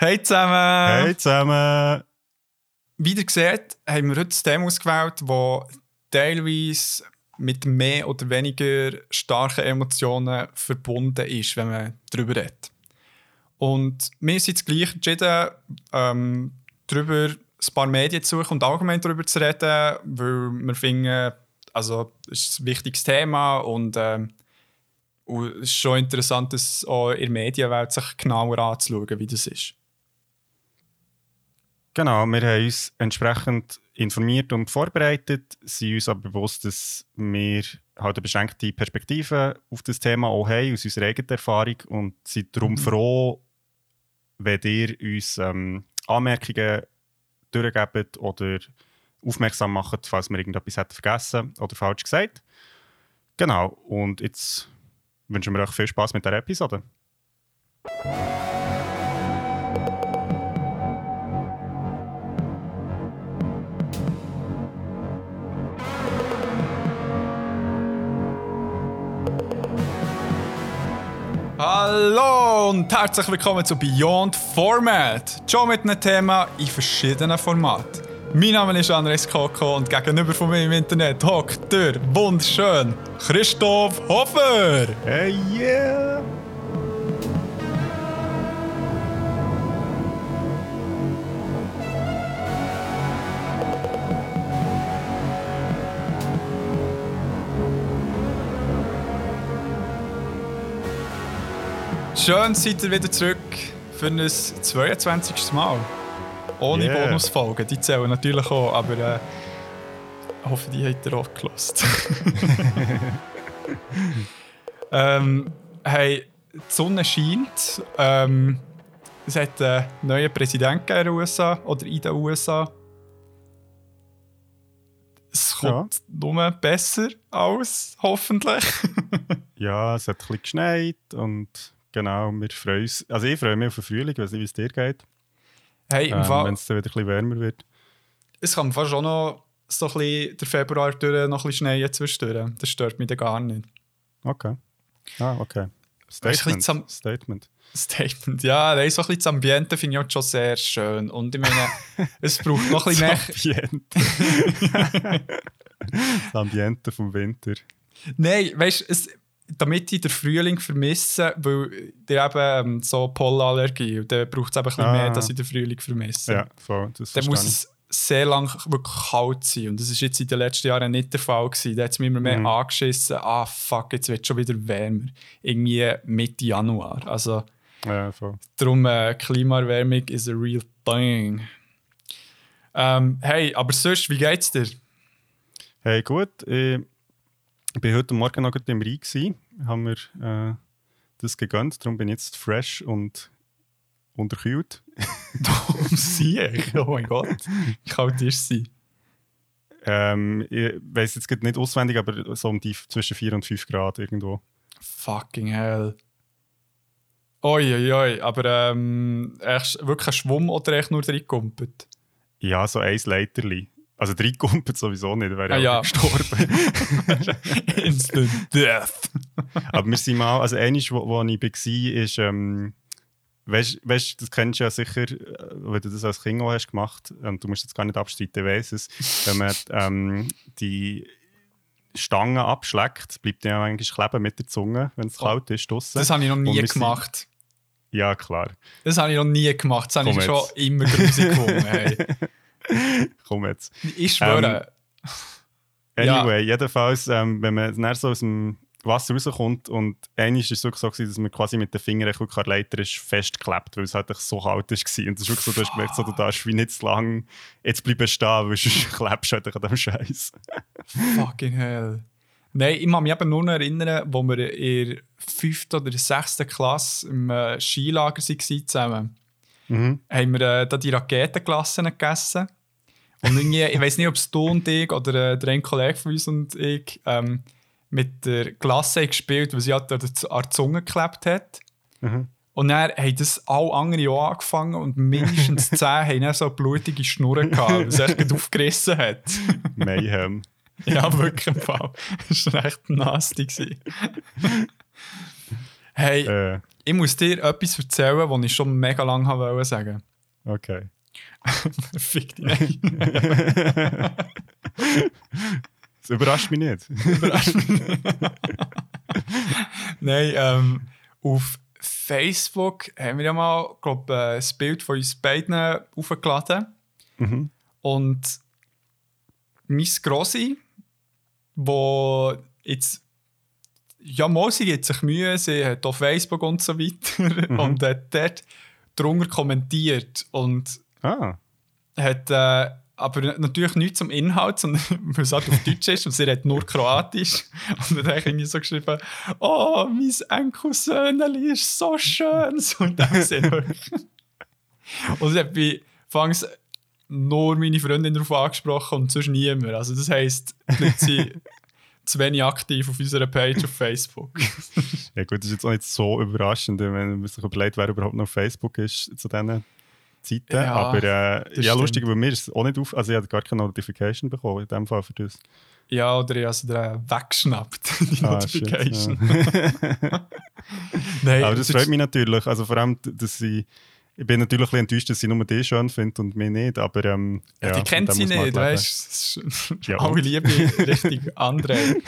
Hey zusammen! Hey zusammen! Wie ihr seht, haben wir heute ein Thema ausgewählt, das teilweise mit mehr oder weniger starken Emotionen verbunden ist, wenn man darüber redet. Und wir sind gleich entschieden, ähm, darüber ein paar Medien zu suchen und allgemein darüber zu reden, weil wir finden, also es ist ein wichtiges Thema und, ähm, und es ist schon interessant, das auch in der Medienwelt sich genauer anzuschauen, wie das ist. Genau, wir haben uns entsprechend informiert und vorbereitet, sind uns aber bewusst, dass wir halt eine beschränkte Perspektive auf das Thema auch haben, aus unserer eigenen Erfahrung und sind darum mhm. froh, wenn ihr uns ähm, Anmerkungen durchgebt oder aufmerksam macht, falls wir irgendetwas hätten vergessen oder falsch gesagt. Genau, und jetzt wünschen wir euch viel Spaß mit der Episode. Hallo und herzlich willkommen zu Beyond Format. Schon mit einem Thema in verschiedenen Formaten. Mein Name ist Andres Koko und gegenüber von mir im Internet hockt der wunderschön Christoph Hofer. Hey yeah! Schön seid ihr wieder zurück für ein 22. Mal. Ohne yeah. Bonusfolgen, die zählen natürlich auch, aber äh, ich hoffe, die habt ihr auch gelost. ähm, hey, die Sonne scheint. Ähm, es hat einen neuen Präsidenten in den USA oder in den USA. Es kommt ja. nur besser aus, hoffentlich. ja, es hat ein bisschen geschneit und Genau, wir freuen uns. Also ich freue mich auf den Frühling, ich weiß nicht, wie es dir geht. Hey, ähm, Wenn es dann wieder ein bisschen wärmer wird. Es kann fast auch noch so ein bisschen der Februar durch noch ein bisschen Schnee zwischendurch. Das stört mich dann gar nicht. Okay. Ah, okay. Statement. Zum Statement. Statement, ja. Nein, so ein bisschen das Ambiente finde ich auch schon sehr schön. Und ich meine, es braucht noch ein bisschen mehr... Ambiente. das Ambiente vom Winter. Nein, weißt du, damit ich den Frühling vermisse, weil der eben ähm, so Pollenallergie und dann braucht es ein bisschen ah. mehr, dass ich den Frühling vermisse. Ja, voll, das Dann muss es sehr lang wirklich kalt sein und das ist jetzt in den letzten Jahren nicht der Fall gewesen. Da hat es mir immer mehr mhm. angeschissen, ah fuck, jetzt wird es schon wieder wärmer. Irgendwie Mitte Januar. Also, ja, voll. darum äh, Klimaerwärmung is a real thing. Ähm, hey, aber sonst, wie geht's dir? Hey, gut. Ich ich war heute Morgen noch im Rhein, gewesen, haben wir äh, das gegönnt, darum bin ich jetzt fresh und unterkühlt. Warum sie? Oh mein Gott, wie kalt ist sie? Ähm, ich weiß jetzt nicht auswendig, aber so um die zwischen 4 und 5 Grad irgendwo. Fucking hell. Oi, oi, oi. Aber ähm, echt wirklich ein Schwumm oder echt nur reingekumpelt? Ja, so ein Leiterli. Also drei Kumpel sowieso nicht, wäre ah, ja gestorben. Instant Death. Aber wir sind mal, also eines, wo, wo ich war, ist, ähm, weißt du, das kennst du ja sicher, äh, wenn du das als Kind auch hast gemacht und du musst jetzt gar nicht abstreiten, weiss es, wenn man ähm, die Stange abschlägt, bleibt ja eigentlich kleben mit der Zunge, wenn es oh, kalt ist draussen. Das habe ich noch nie gemacht. Sind, ja, klar. Das habe ich noch nie gemacht. Das habe ich schon immer grusig gefunden. Hey. Komm jetzt. Ich schwöre. Ähm, anyway, ja. jedenfalls, ähm, wenn man dann so aus dem Wasser rauskommt und eigentlich war es so, dass man quasi mit den Fingern an der Leiter ist festgeklebt, weil es halt so kalt war. Und es ist wirklich so, du hast gemerkt, so, du darfst wie nicht zu lang jetzt bleiben stehen, weil sonst klebst du halt an dem Scheiß. Fucking hell. Nein, ich kann mich eben nur noch erinnern, wo wir in der 5. oder 6. Klasse im äh, Skilager waren zusammen. Mhm. Haben wir äh, da die Raketenklassen gegessen. Und irgendwie, ich weiß nicht, ob es du und ich oder äh, der ein Kollege von uns und ich ähm, mit der Klasse gespielt, weil sie halt an der Zunge geklebt hat. Mhm. Und dann haben das alle anderen auch angefangen und mindestens zehn haben dann so blutige Schnurren gehabt, weil es echt aufgerissen hat. Mayhem. ja, wirklich im Fall. Das war echt nasty. hey, äh. ich muss dir etwas erzählen, was ich schon mega lange wollte sagen. Okay. Fick dich das überrascht mich nicht. überrascht mich nicht. Nein, ähm, auf Facebook haben wir ja mal, glaube äh, ein Bild von uns beiden aufgeladen. Mhm. Und mein Grossi, wo jetzt ja, mal, sie gibt sich Mühe, sie hat auf Facebook und so weiter Mhm. und hat dort drunter kommentiert und Ah, hat äh, aber natürlich nichts zum Inhalt, sondern weil es halt auf Deutsch ist und sie redet nur Kroatisch. Und dann habe ich irgendwie so geschrieben, oh, mein Enkelsöhneli ist so schön. So in dem Sinne. und hat bei Fangs nur meine Freundin darauf angesprochen und sonst niemand. Also das heisst, die Leute sind zu wenig aktiv auf unserer Page auf Facebook. ja gut, das ist jetzt auch nicht so überraschend, wenn man sich überlegt, wer überhaupt noch auf Facebook ist zu diesen Zeiten. Ja, Aber äh, ja, lustig, weil mir ist es auch nicht auf... Also ich habe gar keine Notification bekommen, in dem Fall für das. ja, oder ich habe sie weggeschnappt, die Ah, shit, Notification. ja. Nein, Aber das freut mich natürlich. Also vor allem, dass sie... Ich bin natürlich ein bisschen enttäuscht, dass sie nur die schön findet und mich nicht, aber ähm, Ja, ja, die kennt sie nicht, halt leben. weißt du? Alle? Liebe richtig André.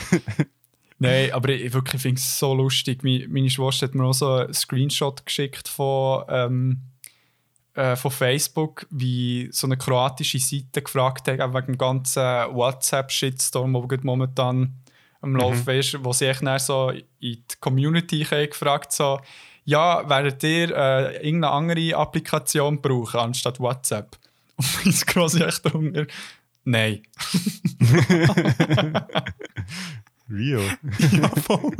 Nein, aber ich wirklich finde es so lustig. Meine, meine Schwester hat mir auch so einen Screenshot geschickt von, ähm, äh, von Facebook, wie so eine kroatische Seite gefragt hat, auch wegen dem ganzen WhatsApp-Shitstorm, der momentan am Laufen ist, wo sie echt so in die Community gefragt so, ja, werdet ihr äh, irgendeine andere Applikation brauchen anstatt WhatsApp? Und mein Grossi echt drunter, nein. Real. ja, voll.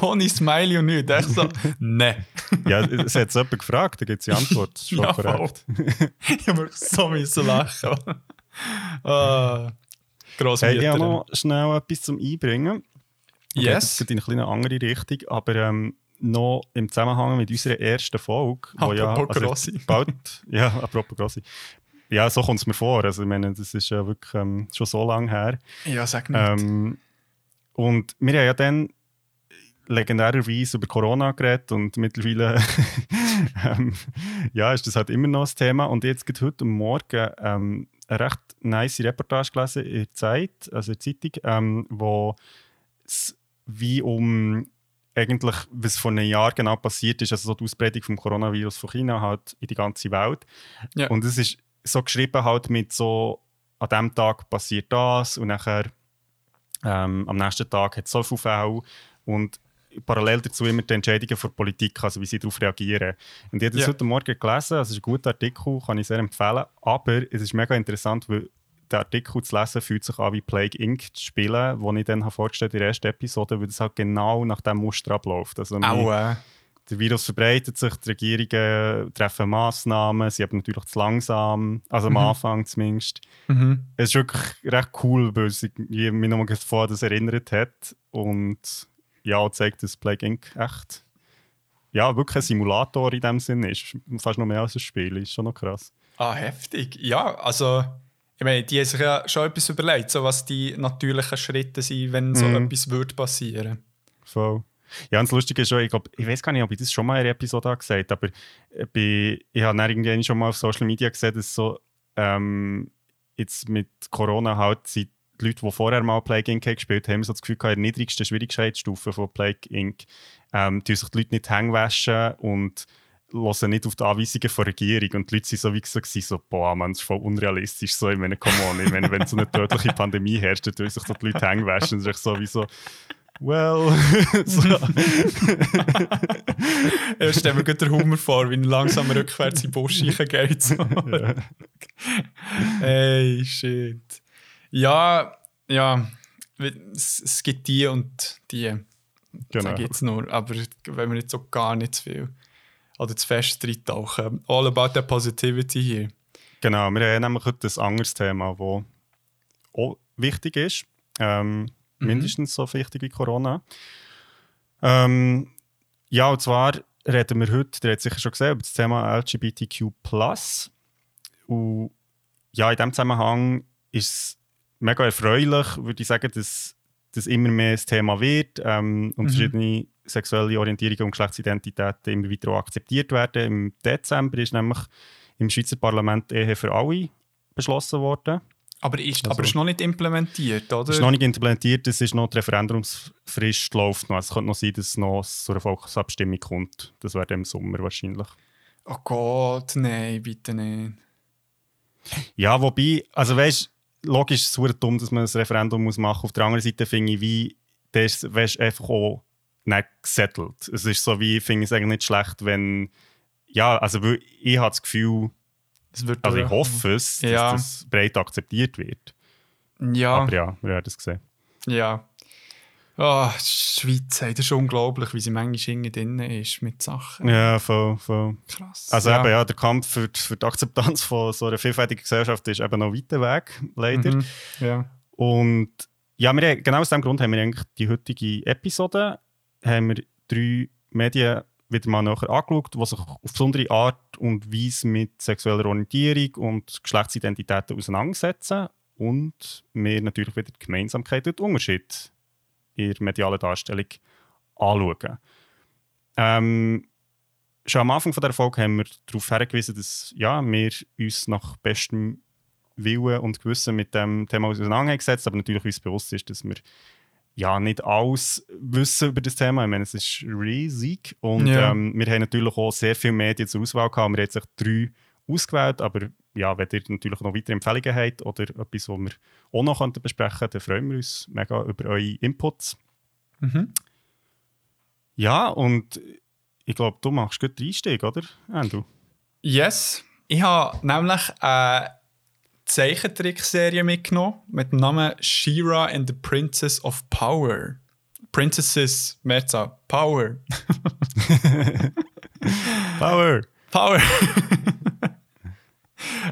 Ohne Smiley und nichts. Echt so, nein. ja, es hat jemand gefragt, da gibt es die Antwort. Schon Ja, korrekt. ich habe so müssen lachen. ah, gross Hey, ich habe noch schnell etwas zum Einbringen. Okay, Yes. Das geht in eine kleine andere Richtung, aber ähm, noch im Zusammenhang mit unserer ersten Folge, wo ja, Apropos also Grossi. bald, ja, apropos Grossi. Ja, so kommt es mir vor. Also, ich meine, das ist ja wirklich ähm, schon so lange her. Ja, sag nicht. Ähm, und wir haben ja dann legendärerweise über Corona geredet und mittlerweile ähm, ja, ist das halt immer noch das Thema. Und jetzt geht heute Morgen ähm, eine recht nice Reportage gelesen in der Zeit, also in der Zeitung, ähm, wo es wie um eigentlich, was vor einem Jahr genau passiert ist, also so die Ausbreitung vom Coronavirus von China halt in die ganze Welt. Ja. Und es ist so geschrieben halt mit so, an dem Tag passiert das und nachher ähm, am nächsten Tag hat es so viele Fälle und parallel dazu immer die Entscheidungen der Politik, also wie sie darauf reagieren. Und ich habe das Ja. heute Morgen gelesen, es ist ein guter Artikel, kann ich sehr empfehlen, aber es ist mega interessant, weil der Artikel zu lesen fühlt sich an wie Plague Inc. zu spielen, wo ich dann habe vorgestellt in der ersten Episode, weil das halt genau nach dem Muster abläuft. Also äh, der Virus verbreitet sich, die Regierungen treffen Massnahmen, sie haben natürlich zu langsam, also am Mhm. Anfang zumindest. mhm. Es ist wirklich recht cool, weil es mich nochmal vorher das erinnert hat und ja, zeigt, dass Plague Inc. echt ja, wirklich ein Simulator in dem Sinne ist. Fast noch mehr als ein Spiel, ist schon noch krass. Ah, heftig. Ja, also, ich meine, die haben sich ja schon etwas überlegt, so was die natürlichen Schritte sind, wenn so Mhm. etwas würde passieren. Voll. Ja, und das Lustige ist schon, ich, ich weiß gar nicht, ob ich das schon mal in einer Episode habe gesagt habe, aber äh, bei, ich habe irgendwie schon mal auf Social Media gesehen, dass so ähm, jetzt mit Corona halt die Leute, die vorher mal Plague Inc. gespielt haben, so das Gefühl gehabt, in der niedrigsten Schwierigkeitsstufe von Plague Inc. Ähm, tun sich die Leute nicht hängen und hören nicht auf die Anweisungen der Regierung. Und die Leute waren so wie gewesen, so boah, man, das ist voll unrealistisch. So, ich meine, come on, ich meine, wenn so eine tödliche Pandemie herrscht, dann tun sich so die Leute hängen waschen. Das ist so wie so, well. Ich stelle mir den Humor vor, wie er langsam rückwärts in den Busch geht. So. Ja. Hey, shit. Ja, ja, es, es gibt die und die. Genau. Da gibt es nur. Aber wenn wir jetzt so gar nicht zu viel oder zu fest reintauchen. All about the positivity hier. Genau, wir haben nämlich heute ein anderes Thema, das auch wichtig ist. Ähm, Mhm. Mindestens so wichtig wie Corona. Ähm, ja, und zwar reden wir heute, ihr habt sicher schon gesehen, über das Thema LGBTQ. Und ja, in diesem Zusammenhang ist es mega erfreulich, würde ich sagen, dass das immer mehr ein Thema wird ähm, und Mhm. verschiedene sexuelle Orientierungen und Geschlechtsidentitäten immer weiter akzeptiert werden. Im Dezember ist nämlich im Schweizer Parlament Ehe für alle beschlossen worden. Aber ist, also, aber ist noch nicht implementiert, oder? Ist noch nicht implementiert, es ist noch die Referendumsfrist läuft noch. Also es könnte noch sein, dass es noch zu einer Volksabstimmung kommt. Das wäre im Sommer wahrscheinlich. Oh Gott, nein, bitte nicht. Ja, wobei, also weißt logisch ist es dumm, dass man ein Referendum muss machen muss. Auf der anderen Seite finde ich, wie, das ist einfach auch nicht gesettelt. Es ist so wie, ich finde es eigentlich nicht schlecht, wenn, ja, also ich habe das Gefühl, also ich hoffe es, ja. dass das breit akzeptiert wird. Ja. Aber ja, wir werden es sehen. Ja. Oh, die Schweiz, das ist unglaublich, wie sie manchmal drin ist mit Sachen. Ja, voll, voll. Krass. Also ja. eben, ja, der Kampf für die, für die Akzeptanz von so einer vielfältigen Gesellschaft ist eben noch weiter weg, leider. Mhm. Ja. Und ja, wir, genau aus diesem Grund haben wir eigentlich die heutige Episode haben wir drei Medien wieder mal näher angeschaut, die sich auf besondere Art und Weise mit sexueller Orientierung und Geschlechtsidentitäten auseinandersetzen und wir natürlich wieder die Gemeinsamkeit und den Unterschied in der medialen Darstellung anschauen. Ähm, schon am Anfang von der Folge haben wir darauf hingewiesen, dass ja, wir uns nach bestem Willen und Gewissen mit dem Thema auseinandergesetzt, aber natürlich uns bewusst ist, dass wir ja, nicht alles wissen über das Thema. Ich meine, es ist riesig. Und ja. ähm, wir haben natürlich auch sehr viele Medien zur Auswahl gehabt. Wir haben sich drei ausgewählt, aber ja, wenn ihr natürlich noch weitere Empfehlungen habt oder etwas, was wir auch noch besprechen könnten, dann freuen wir uns mega über eure Inputs. Mhm. Ja, und ich glaube, du machst gut den Einstieg, oder, Andrew? Yes. Ich habe nämlich eine Zeichentrickserie mitgenommen mit dem Namen She-Ra and the Princess of Power. Princesses, Mehrzahl, Power. Power. Power.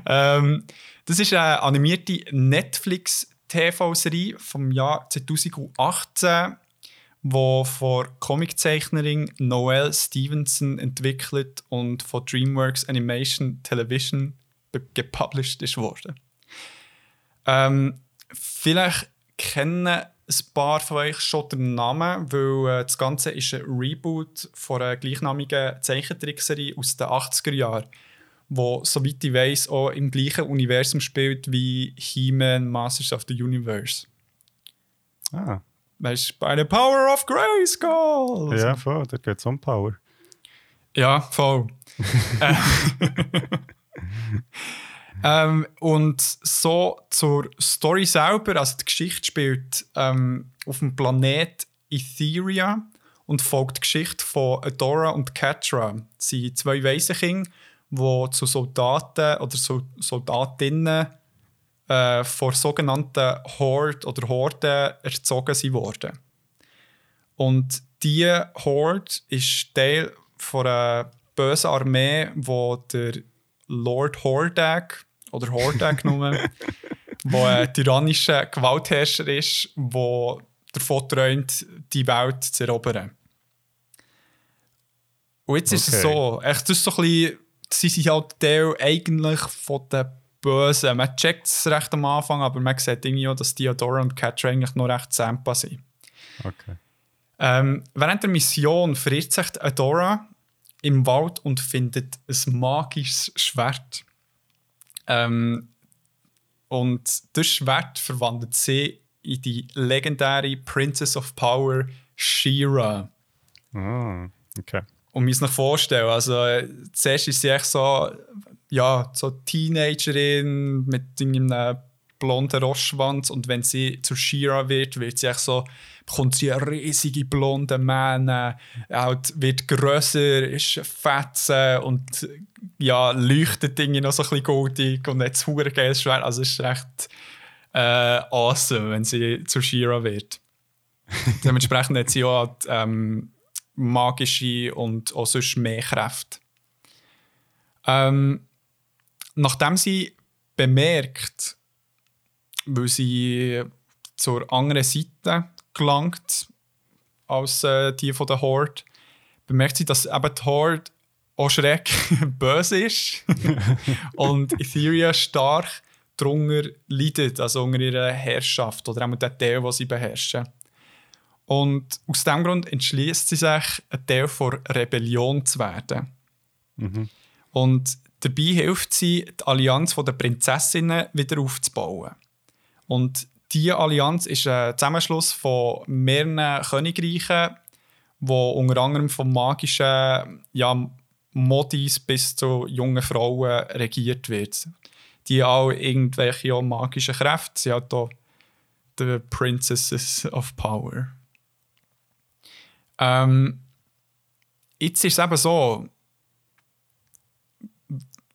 ähm, das ist eine animierte Netflix-TV-Serie vom Jahr 2018, die von Comiczeichnerin Noelle Stevenson entwickelt und von DreamWorks Animation Television gepublished ist worden. Ähm, vielleicht kennen ein paar von euch schon den Namen, weil äh, das Ganze ist ein Reboot von einer gleichnamigen Zeichentrickserie aus den 80er Jahren, wo, soweit ich weiß, auch im gleichen Universum spielt wie He-Man Masters of the Universe. Ah. Weißt du, bei der Power of Grayskull! Ja, voll, da geht es um Power. Ja, voll. Äh, ähm, und so zur Story selber, also die Geschichte spielt ähm, auf dem Planet Etheria und folgt die Geschichte von Adora und Catra. Sie sind zwei Waisenkinder, die zu Soldaten oder so Soldatinnen äh, vor sogenannten Horde oder Horden erzogen wurden. Und diese Horde ist Teil von einer bösen Armee, wo der Lord Hordak oder Hordak genommen, wo ein tyrannischer Gewaltherrscher ist, der davon träumt, die Welt zu erobern. Und jetzt okay. ist es so, echt, das ist so ein bisschen, sie sind halt Teil eigentlich von den Bösen. Man checkt es recht am Anfang, aber man sieht irgendwie auch, dass Theodora und Catra eigentlich noch recht Sampa sind. Okay. Ähm, während der Mission verirrt sich Adora im Wald und findet ein magisches Schwert. Ähm, und das Schwert verwandelt sie in die legendäre Princess of Power She-Ra. Ah, okay. Und mir es noch vorstellen, also äh, zuerst ist sie echt so, ja, so Teenagerin mit einem blonden Rostschwanz und wenn sie zu Shira wird, wird sie echt so, bekommt sie riesige blonde halt wird grösser, ist fetze und ja, leuchtet Dinge noch so ein bisschen goldig und hat ein geiles Schwert. Also es ist echt äh, awesome, wenn sie zu Shira wird. Dementsprechend hat sie auch ähm, magische und auch sonst mehr Kräfte. Ähm, nachdem sie bemerkt, weil sie zur anderen Seite gelangt als äh, die von der Horde, bemerkt sie, dass eben die Horde auch schreck böse ist und Etheria stark darunter leidet, also unter ihrer Herrschaft oder auch der Teil, den sie beherrschen. Und aus diesem Grund entschließt sie sich, ein Teil der Rebellion zu werden. Mhm. Und dabei hilft sie, die Allianz der Prinzessinnen wieder aufzubauen. Und diese Allianz ist ein Zusammenschluss von mehreren Königreichen, wo unter anderem von magischen ja, Modis bis zu jungen Frauen regiert wird. Die auch irgendwelche magischen Kräfte. Sie hat hier The Princesses of Power. Ähm, jetzt ist es eben so,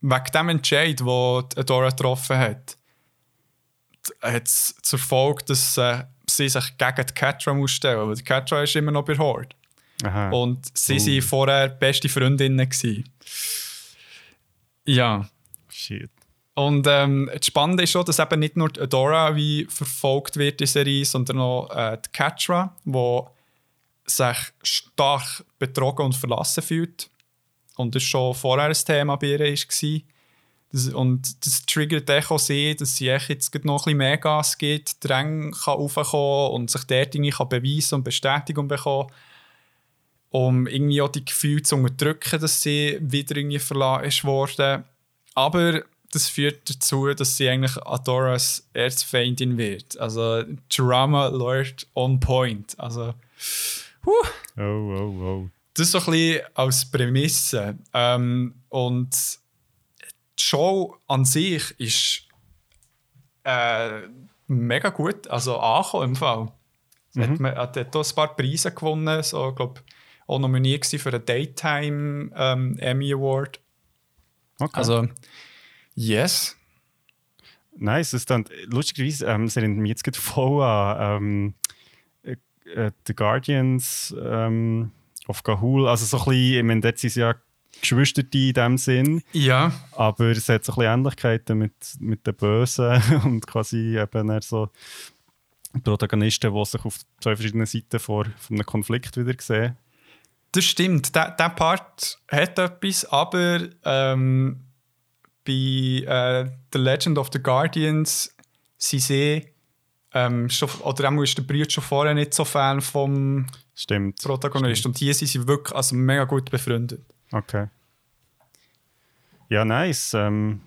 wegen dem Entscheid, den Dora getroffen hat, hat es zur Folge, dass äh, sie sich gegen die Catra muss stellen muss. Die Catra ist immer noch bei Horde. Aha. Und sie waren uh. vorher beste Freundinnen. Gewesen. Ja. Shit. Und ähm, das Spannende ist schon, dass eben nicht nur Adora wie verfolgt wird in der Serie, sondern auch äh, die Catra, die sich stark betrogen und verlassen fühlt. Und das schon vorher ein Thema bei ihr war. Das, und das triggert auch sie, dass sie jetzt noch ein bisschen mehr Gas gibt, Dränge kann aufkommen und sich dort irgendwie kann beweisen und Bestätigung bekommen um irgendwie auch die Gefühle zu unterdrücken, dass sie wieder irgendwie verlassen ist worden. Aber das führt dazu, dass sie eigentlich Adoras Erzfeindin wird. Also Drama Lord on point. Also, huh. Oh, oh, oh. Das ist so ein bisschen als Prämisse. Ähm, und die Show an sich ist äh, mega gut, also angekommen im Fall. Mhm. Hat, man, hat, auch ein paar Preise gewonnen, so, glaube auch nominiert für den Daytime ähm, Emmy Award. Okay. Also, yes. Nice, es dann lustigerweise, ähm, sie erinnert mich jetzt gerade voll an ähm, äh, The Guardians ähm, of Gahul. Also so ein bisschen, ich meine, dort sind sie ja Geschwister in dem Sinn. Ja. Aber es hat so ein bisschen Ähnlichkeiten mit, mit den Bösen und quasi eben so Protagonisten, die sich auf zwei verschiedenen Seiten vor, von einem Konflikt wieder sehen. Das stimmt, der, der Part hat etwas, aber ähm, bei äh, The Legend of the Guardians sind sie ähm, schon, oder auch ist der Brüder schon vorher nicht so Fan vom Stimmt. Protagonist. Stimmt. Und hier sind sie wirklich also mega gut befreundet. Okay. Ja, nice. Ähm,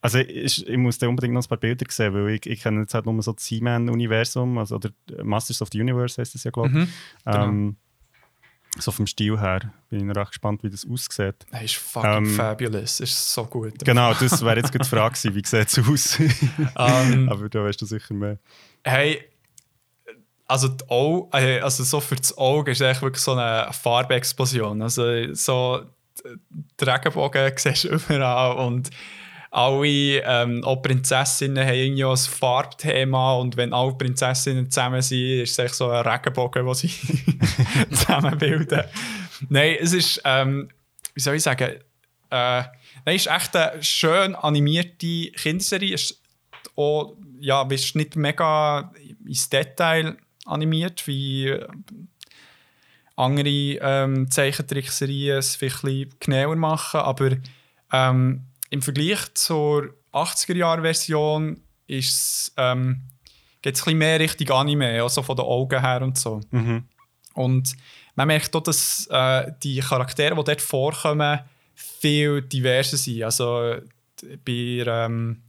also ich, ich, muss da unbedingt noch ein paar Bilder sehen, weil ich, ich kenne jetzt halt nur so das He-Man-Universum, also, oder Masters of the Universe heißt es ja, glaube ich. Mhm, genau. ähm, so vom Stil her bin ich recht gespannt, wie das aussieht. Das ist fucking ähm, fabulous. Das ist so gut. Genau, das wäre jetzt die Frage gewesen, wie sieht es aus? um, ähm, Aber da weißt du sicher mehr. Hey, also, Auge, äh, also so für das Auge ist es wirklich so eine Farbexplosion. Also so die Regenbogen siehst du überall und alle ähm, auch Prinzessinnen haben irgendwie ein Farbthema und wenn alle Prinzessinnen zusammen sind, ist es so ein Regenbogen, den sie zusammenbilden. Nein, es ist, ähm, wie soll ich sagen, äh, nein, es ist echt eine schön animierte Kinderserie. Es ist auch, ja, ist nicht mega ins Detail animiert, wie äh, andere ähm, Zeichentrickserien es vielleicht ein bisschen genauer machen, aber ähm, im Vergleich zur 80er-Jahre-Version ähm, geht es ein bisschen mehr Richtung Anime, also von den Augen her und so. Mhm. Und man merkt auch, dass äh, die Charaktere, die dort vorkommen, viel diverser sind. Also bei, ähm,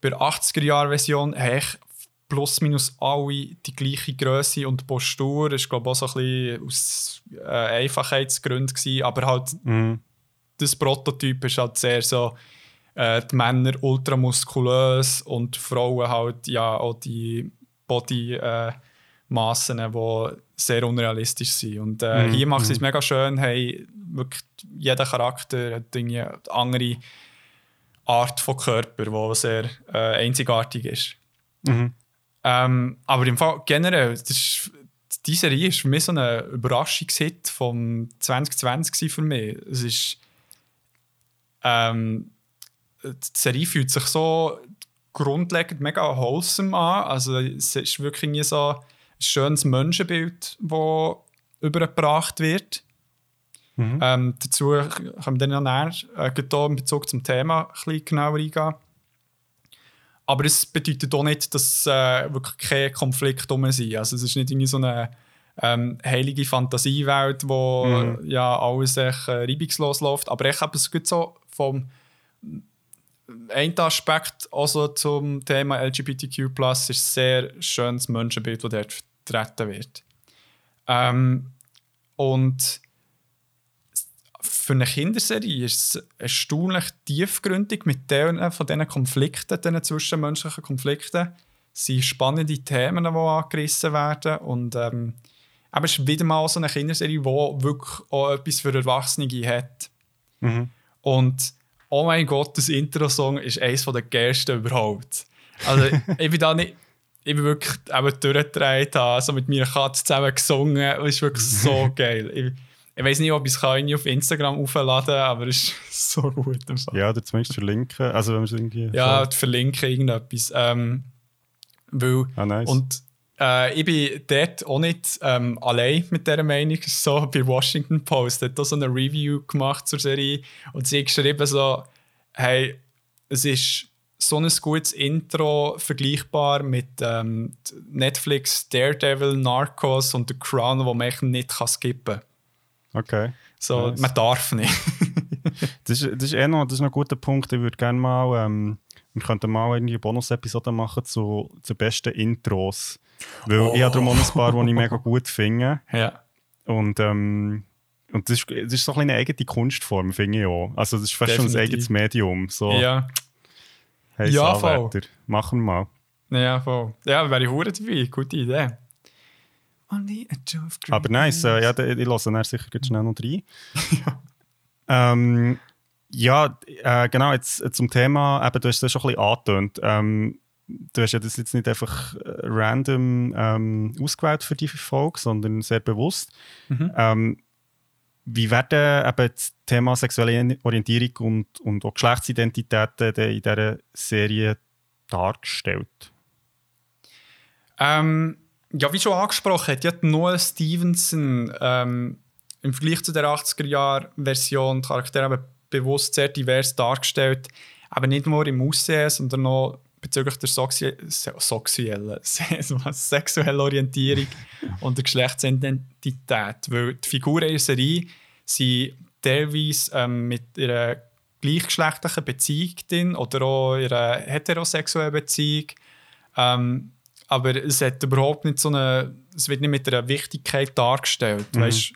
bei der 80er-Jahre-Version habe ich plus minus alle die gleiche Größe und Postur. Das war, glaube ich, auch so ein bisschen aus äh, Einfachheitsgründen, aber halt mhm das Prototyp ist halt sehr so, äh, die Männer ultramuskulös und die Frauen halt ja auch die Bodymassen, äh, die sehr unrealistisch sind. Und äh, mm, hier macht es mm. mega schön, hey, wirklich jeder Charakter hat eine andere Art von Körper, die sehr äh, einzigartig ist. Mhm. Ähm, aber im Fall generell, ist, die Serie ist für mich so ein Überraschungshit vom 2020 für mich. Es ist ähm, die Serie fühlt sich so grundlegend mega wholesome an. Also es ist wirklich so ein schönes Menschenbild, das übergebracht wird. Mhm. Ähm, dazu können wir dann ja näher äh, in Bezug zum Thema ein bisschen genauer eingehen. Aber es bedeutet auch nicht, dass äh, wirklich keine Konflikte um sind. Also es ist nicht irgendwie so eine ähm, heilige Fantasiewelt, wo mhm. ja alles echt, äh, reibungslos läuft. Aber ich habe es gut so vom ein Aspekt also zum Thema LGBTQ+, ist ein sehr schönes Menschenbild, das dort vertreten wird. Ähm, und für eine Kinderserie ist es erstaunlich tiefgründig mit denen, von diesen Konflikten, diesen zwischenmenschlichen Konflikten. Es sind spannende Themen, die angerissen werden. Und ähm, aber es ist wieder mal so eine Kinderserie, die wirklich auch etwas für Erwachsene hat. Mhm. Und oh mein Gott, das Intro-Song ist eines der geilsten überhaupt. Also ich bin da nicht, ich bin wirklich eben durchgedreht, also mit meiner Katze zusammen gesungen es ist wirklich so geil. Ich, ich weiß nicht, ob ich es auf Instagram aufladen kann, aber es ist so gut. Ja, oder zumindest verlinken. Also wenn irgendwie ja, so. verlinken irgendetwas. Ähm, weil, ah, nice. Und äh, ich bin dort auch nicht ähm, allein mit dieser Meinung. So bei Washington Post hat auch so eine Review gemacht zur Serie und sie hat geschrieben so, hey, es ist so ein gutes Intro vergleichbar mit ähm, Netflix, Daredevil, Narcos und The Crown, wo man nicht kann skippen kann. Okay. So, nice. man darf nicht. das, ist, das, ist eh noch, das ist noch ein guter Punkt. Ich würde gerne mal, ähm, wir könnten mal eine Bonus-Episode machen zu, zu besten Intros. Weil oh. ich habe darum auch ein paar, die ich mega gut finde. Ja. Und, ähm, und das, ist, das ist so eine eigene Kunstform, finde ich auch. Also das ist fast Definitiv. schon ein eigenes Medium. So, ja. Hey, ja, voll. Machen wir mal. Ja, voll. Ja, wäre ich hure dabei. Gute Idee. Aber nice, äh, ja, ich lasse dann sicher schnell noch rein. ja. Ähm, ja, äh, genau, jetzt äh, zum Thema, eben, du hast es schon ein bisschen angetönt. Ähm, du hast ja das jetzt nicht einfach äh, random ähm, ausgewählt für die Folge, sondern sehr bewusst. Mhm. Ähm, wie werden eben das Thema sexuelle Orientierung und, und auch Geschlechtsidentitäten in dieser Serie dargestellt? Ähm, ja, wie schon angesprochen, hat ja Noah Stevenson ähm, im Vergleich zu der 80er-Jahr-Version Charaktere bewusst sehr divers dargestellt. Aber nicht nur im Aussehen, sondern auch bezüglich der sexuellen, sexuellen Orientierung und der Geschlechtsidentität. Weil die Figuren in der Serie sind teilweise ähm, mit ihrer gleichgeschlechtlichen Beziehung drin oder auch ihrer heterosexuellen Beziehung. Ähm, aber es hat überhaupt nicht so eine, es wird nicht mit einer Wichtigkeit dargestellt. Mhm. Weißt,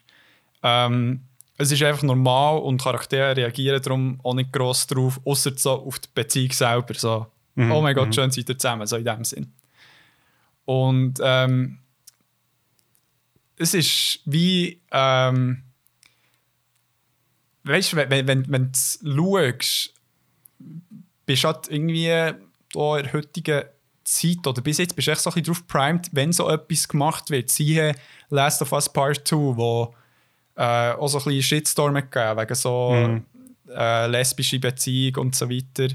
ähm, es ist einfach normal und Charaktere reagieren darum auch nicht gross drauf, außer so auf die Beziehung selber. So, Mhm. Oh mein Gott, mhm. schön seid ihr zusammen, so in dem Sinn. Und ähm, es ist wie, ähm, weißt du, wenn, wenn, wenn du schaust, bist du halt irgendwie in der heutigen Zeit oder bis jetzt bist du echt so ein bisschen drauf primed, wenn so etwas gemacht wird. Siehe Last of Us Part 2, wo äh, auch so ein bisschen Shitstorm gegeben wegen so mhm. äh, lesbische Beziehung und so weiter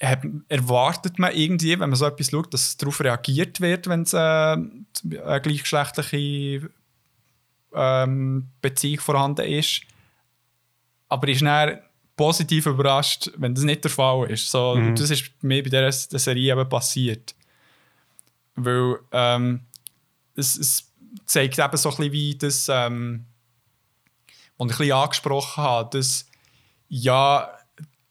erwartet man irgendwie, wenn man so etwas schaut, dass darauf reagiert wird, wenn es äh, eine gleichgeschlechtliche ähm, Beziehung vorhanden ist. Aber ist dann positiv überrascht, wenn das nicht der Fall ist. So, mhm. Das ist mir bei dieser Serie eben passiert. Weil ähm, es, es, zeigt eben so ein bisschen wie das, ähm, was ich ein bisschen angesprochen habe, dass ja,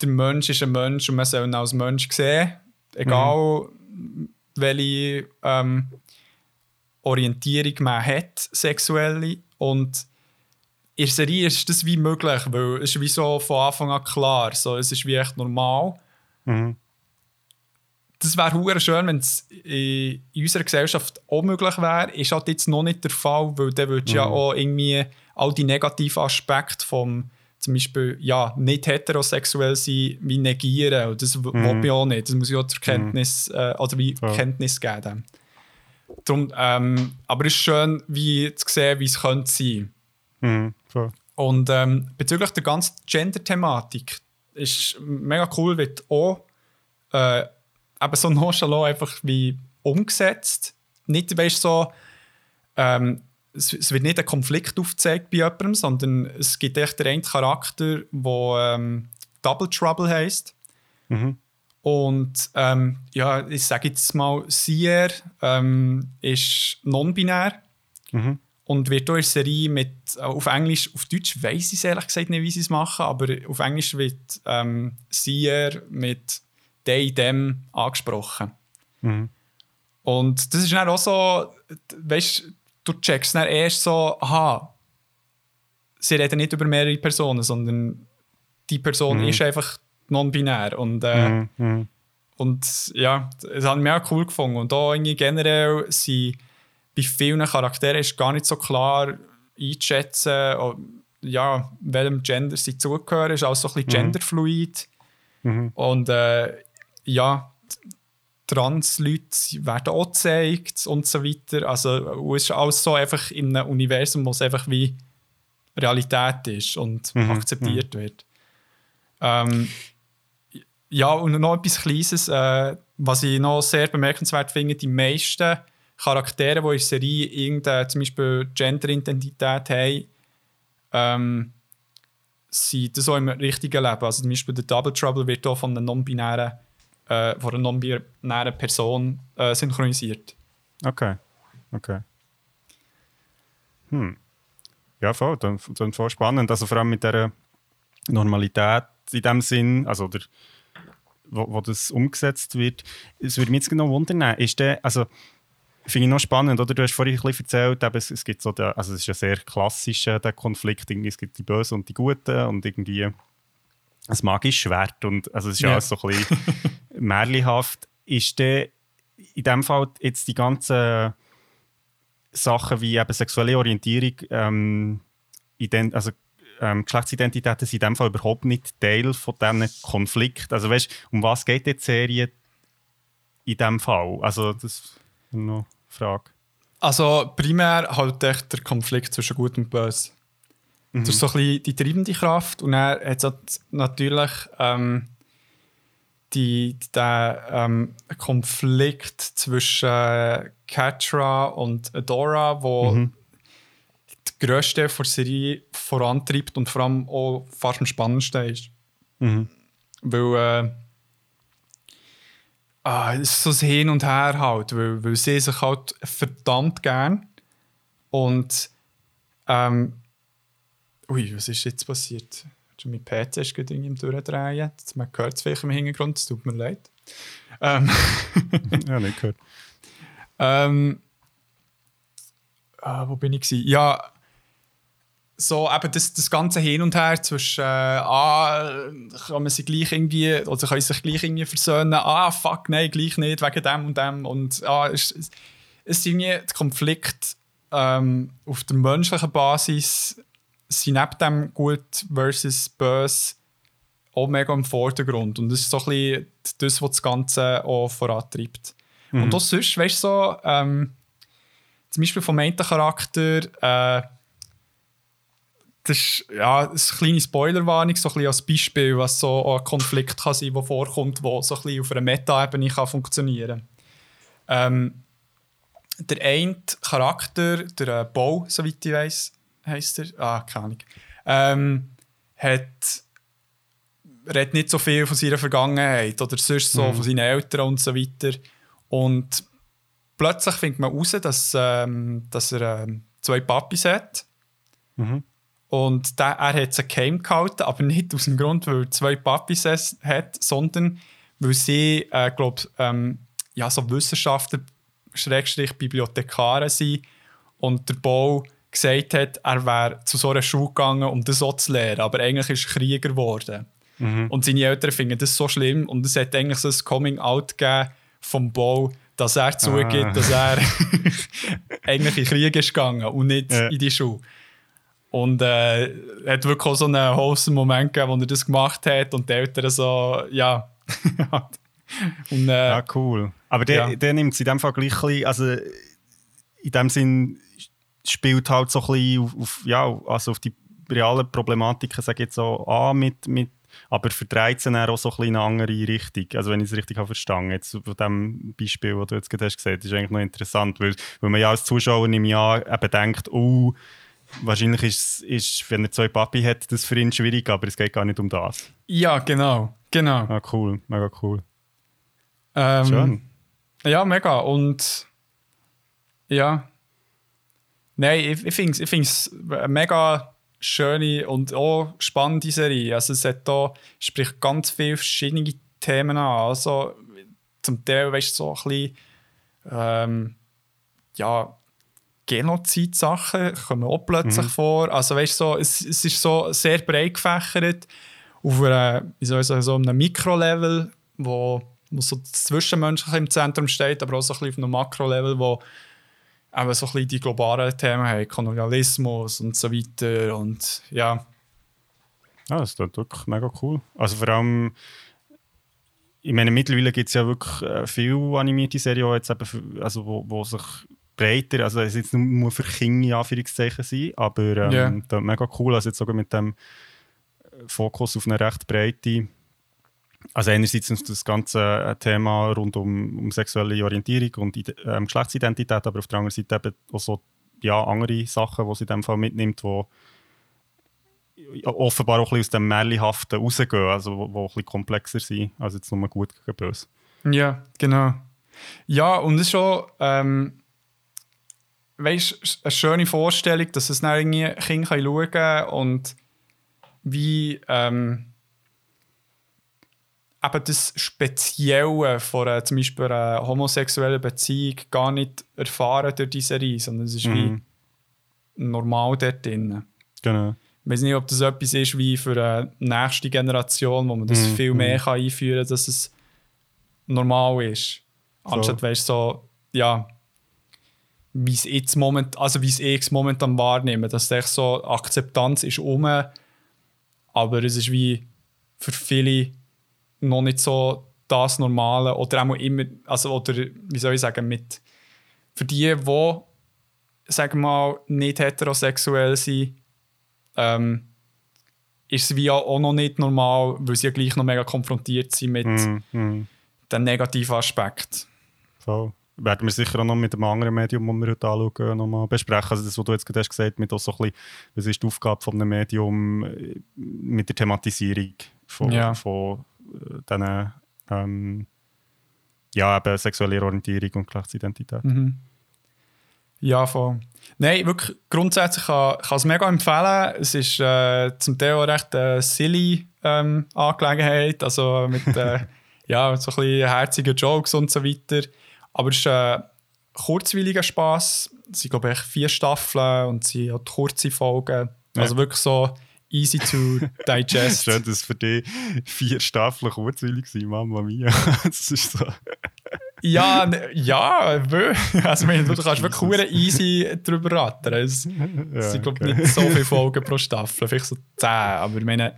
der Mensch ist ein Mensch und man soll ihn als Mensch sehen. Egal, mhm. welche ähm, Orientierung man hat, sexuelle. Und in der Serie ist das wie möglich, weil es ist wie so von Anfang an klar. So, es ist wie echt normal. Mhm. Das wäre schön, wenn es in unserer Gesellschaft auch möglich wäre. Ist halt jetzt noch nicht der Fall, weil dann würde mhm. ja auch irgendwie all die negativen Aspekte vom zum Beispiel ja, nicht heterosexuell sein, wie negieren. Und das mhm. will ich auch nicht. Das muss ich auch zur Kenntnis, mhm. äh, oder wie ja. Kenntnis geben. Darum, ähm, aber es ist schön, wie zu sehen, wie es könnte sein. Mhm. Und ähm, bezüglich der ganzen Gender-Thematik ist mega cool, wird auch äh, eben so nonchalant einfach wie umgesetzt. Nicht, weißt so, ähm, es, es, wird nicht ein Konflikt aufgezeigt bei jemandem, sondern es gibt echt den einen Charakter, der ähm, Double Trouble heisst. Mhm. Und ähm, ja, ich sage jetzt mal, Sier ähm, ist non-binär mhm. Und wird durch Serie mit, äh, auf Englisch, auf Deutsch weiß ich es ehrlich gesagt nicht, wie sie es machen, aber auf Englisch wird ähm, Sier mit they, them angesprochen. Mhm. Und das ist dann auch so, weißt du, checkst dann erst so, aha, sie reden nicht über mehrere Personen, sondern die Person mhm. ist einfach non-binär. Und, äh, mhm, mhm. und ja, das hat mich auch cool gefunden. Und da irgendwie generell sind bei vielen Charakteren ist gar nicht so klar einzuschätzen, ja, welchem Gender sie zugehören. ist alles so ein bisschen mhm. genderfluid. Mhm. Und äh, ja, Trans-Leute werden auch gezeigt und so weiter. Also es ist alles so einfach in einem Universum, wo es einfach wie Realität ist und mhm. akzeptiert mhm. wird. Ähm, ja, und noch etwas Kleines, äh, was ich noch sehr bemerkenswert finde, die meisten Charaktere, die in der Serie irgendeine zum Beispiel Gender-Identität haben, ähm, sind das auch im richtigen Leben. Also zum Beispiel der Double Trouble wird auch von einer non-binären äh, von einer non-binären Person äh, synchronisiert. Okay, okay. Hm. Ja, voll, dann, dann voll spannend. Also vor allem mit der Normalität in dem Sinn, also der, wo, wo das umgesetzt wird. Es würde mich jetzt genau wundern, ist der, also finde ich noch spannend, oder? Du hast vorhin ein bisschen erzählt, eben, es, es gibt so, den, also es ist ja sehr klassisch, äh, der Konflikt, irgendwie, es gibt die Bösen und die Guten und irgendwie ein magisches Schwert und also es ist ja alles so ein bisschen märchenhaft. Ist der in dem Fall jetzt die ganzen Sachen wie eben sexuelle Orientierung, ähm, also ähm, Geschlechtsidentitäten sind in dem Fall überhaupt nicht Teil von diesem Konflikt. Also weißt, um was geht die Serie in dem Fall? Also das eine Frage. Also primär halt echt der Konflikt zwischen Gut und Böse. Mhm. Das ist so ein bisschen die treibende Kraft und er hat halt natürlich ähm, die, der ähm, Konflikt zwischen Catra und Adora, wo mhm die grösste der Serie vorantreibt und vor allem auch fast am spannendsten ist. Mhm. Weil äh, ah, es ist so ein Hin und Her halt, weil, weil sie sich halt verdammt gern und ähm, ui, was ist jetzt passiert? Schon mein PC ist gerade im Durchdrehen. Man hört es vielleicht im Hintergrund, es tut mir leid. Ähm, ja, nicht gehört. Ähm, ah, wo bin ich? Gewesen? Ja, so eben das, das ganze Hin und Her zwischen, äh, ah, kann man sich gleich irgendwie, oder kann sich gleich irgendwie versöhnen, ah, fuck, nein, gleich nicht, wegen dem und dem. Und ah, es, es ist irgendwie der Konflikt ähm, auf der menschlichen Basis, sind neben dem Gut versus Böse auch mega im Vordergrund. Und das ist so ein bisschen das, was das Ganze auch vorantreibt. Mhm. Und auch sonst, weißt du, so, ähm, zum Beispiel vom einen Charakter, äh, das ist ja, eine kleine Spoilerwarnung, so ein als Beispiel, was so ein Konflikt kann sein, der vorkommt, der so ein auf einer Meta-Ebene funktionieren kann. Ähm, der eine Charakter, der äh, Bau, soweit ich weiß, heisst er, ah, keine Ahnung, ähm, hat, redet nicht so viel von seiner Vergangenheit oder sonst so mhm. von seinen Eltern und so weiter. Und plötzlich findet man heraus, dass, ähm, dass er ähm, zwei Papis hat. Mhm. Und der, er hat sie geheim gehalten, aber nicht aus dem Grund, weil er zwei Papis hat, sondern weil sie, äh, glaube ähm, ja, so Wissenschaftler, Schrägstrich Bibliothekare sind und der Bau gesagt hat, er wäre zu so einer Schule gegangen, um das so zu lernen, aber eigentlich ist er Krieger geworden. Mhm. Und seine Eltern finden das so schlimm und es hat eigentlich so ein Coming-out gegeben vom Bau, dass er zugibt, ah. dass er eigentlich in den Krieg ist gegangen und nicht ja. in die Schule. Und äh, hat wirklich auch so einen wholesome Moment gegeben, wo er das gemacht hat und die Eltern so, ja. und, äh, ja, cool. Aber der, ja. der nimmt es in dem Fall gleich ein bisschen, also in dem Sinn spielt halt so ein bisschen auf, auf ja, also auf die realen Problematiken, sage ich jetzt so, an mit, mit aber verdreht es auch so ein bisschen in eine andere Richtung. Also wenn ich es richtig habe verstanden Jetzt von dem Beispiel, das du jetzt gerade hast gesagt, ist eigentlich noch interessant, weil, weil man ja als Zuschauer im Jahr eben denkt, oh, Wahrscheinlich ist, ist, wenn er zwei Papi hat, das für ihn schwierig, aber es geht gar nicht um das. Ja, genau. genau. Ah, cool, mega cool. Ähm, Schön. Ja, mega. Und ja. Nein, ich, ich finde es ich find's eine mega schöne und auch spannende Serie. Also es hat da, spricht ganz viele verschiedene Themen an. Also zum Teil, weißt du, so ein bisschen ähm, ja, Genozid-Sachen kommen auch plötzlich vor. Also weißt du, so, es, es ist so sehr breit gefächert auf einer, wie soll ich sagen, so einem Mikrolevel, wo, wo so das Zwischenmenschliche im Zentrum steht, aber auch so ein bisschen auf einem Makrolevel, wo eben so ein bisschen die globalen Themen haben, Kolonialismus und so weiter und ja. Ja, das ist wirklich mega cool. Also vor allem, ich meine, mittlerweile gibt es ja wirklich äh, viele animierte Serien, die jetzt eben, also wo, wo sich breiter, also es jetzt nur für Kinder in Anführungszeichen sein, aber ähm, da mega cool, also jetzt sogar mit dem äh, Fokus auf eine recht breite, also einerseits das ganze äh, Thema rund um, um sexuelle Orientierung und ähm, Geschlechtsidentität, aber auf der anderen Seite eben auch so ja, andere Sachen, die sie in dem Fall mitnimmt, wo offenbar auch ein bisschen aus dem Märchenhaften rausgehen, also wo, wo ein bisschen komplexer sind, also jetzt nur gut gegen böse. Ja, genau. Ja, und es ist schon, ähm, weißt, eine schöne Vorstellung, dass es dann irgendwie Kinder schauen können und wie ähm, eben das Spezielle von einer, zum Beispiel einer homosexuellen Beziehung gar nicht erfahren durch diese Serie, sondern es ist Mhm. wie normal dort drin. Genau. Ich weiß nicht, ob das etwas ist wie für eine nächste Generation, wo man das Mhm, viel mehr kann einführen kann, dass es normal ist. Anstatt, weißt du, so, ja, wie es jetzt moment, also wie es ich momentan wahrnehme, dass echt so Akzeptanz ist um, aber es ist wie für viele noch nicht so das Normale oder auch immer, also oder wie soll ich sagen, mit für die, die sagen wir mal nicht heterosexuell sind, ähm, ist es wie auch noch nicht normal, weil sie ja gleich noch mega konfrontiert sind mit Mhm. Mhm. den negativen Aspekt. Voll. Werden wir sicher auch noch mit einem anderen Medium, das wir heute anschauen, noch mal besprechen. Also das, was du jetzt gerade hast gesagt mit auch so ein bisschen, was ist die Aufgabe von einem Medium äh, mit der Thematisierung von, Ja. von äh, diesen ähm, ja, eben sexueller Orientierung und Geschlechtsidentität. Mhm. Ja, voll. Nein, wirklich grundsätzlich kann ich es mega empfehlen. Es ist äh, zum Teil auch recht eine silly ähm, Angelegenheit, also mit äh, ja, so ein bisschen herzigen Jokes und so weiter. Aber es ist ein kurzweiliger Spass. Es sind, glaube ich, vier Staffeln und sie hat kurze Folgen. Also wirklich so easy to digest. Schön, dass für dich vier Staffeln kurzweilig sind, Mama mia. das ist so. Ja, ja, also meine, du kannst wirklich hure easy drüber rattern. Es, Ja, sind, glaube okay. ich, nicht so viele Folgen pro Staffel, vielleicht so 10, aber ich meine,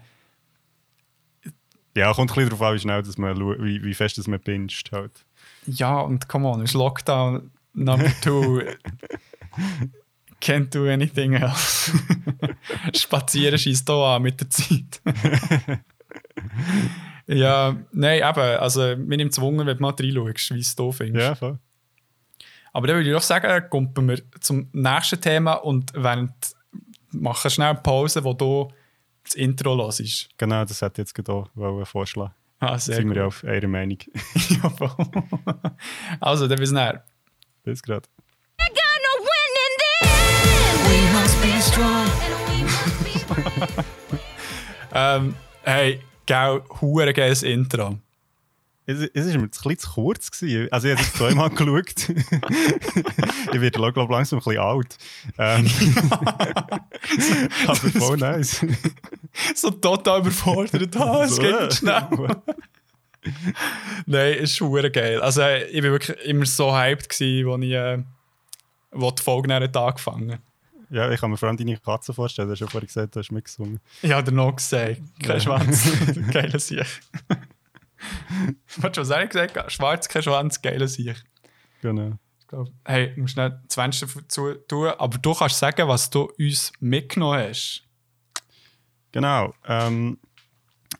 Ja, kommt ein bisschen darauf an, wie schnell dass man wie, wie fest dass man pinscht. Halt. Ja, und come on, es ist Lockdown Number 2. Can't do anything else. Spazieren schießt hier an mit der Zeit. ja, nein, eben, also mir nimmt es Wunder, wenn du mal reinschaust, wie es du findest. Ja, voll. Aber dann würde ich doch sagen, kommen wir zum nächsten Thema und während machen schnell eine Pause, wo du das Intro hörst. Genau, das hätte ich jetzt gerade auch vorschlagen. Ah, Da sehr sind gut. wir ja auf einer Meinung. Ja, voll. also, dann bis näher. Bis gerade. gonna win in this. We must be strong. Ähm, hey, gell, hure geiles Intro. Es, es ist mir ein bisschen zu kurz. Gewesen. Also, ich habe es zweimal geschaut. ich werde, glaube ich, langsam ein bisschen alt. Ähm, aber voll nice. So total überfordert. Ah, es So, geht nicht schnell. Nein, es ist hure geil. Also, äh, ich war wirklich immer so hyped, gewesen, als ich äh, wo die Folge dann angefangen Ja, ich kann mir vor allem deine Katze vorstellen. Du hast ja vorhin gesagt, du hast mitgesungen. Ich habe dir noch gesagt, kein Ja. Schwanz, geiler Sieg. Warte, was habe ich gesagt? Schwarz, kein Schwanz, geiler Sieg. Genau. Ich glaub, hey, du musst nicht das Fenster zu tun, aber du kannst sagen, was du uns mitgenommen hast. Genau. Ähm,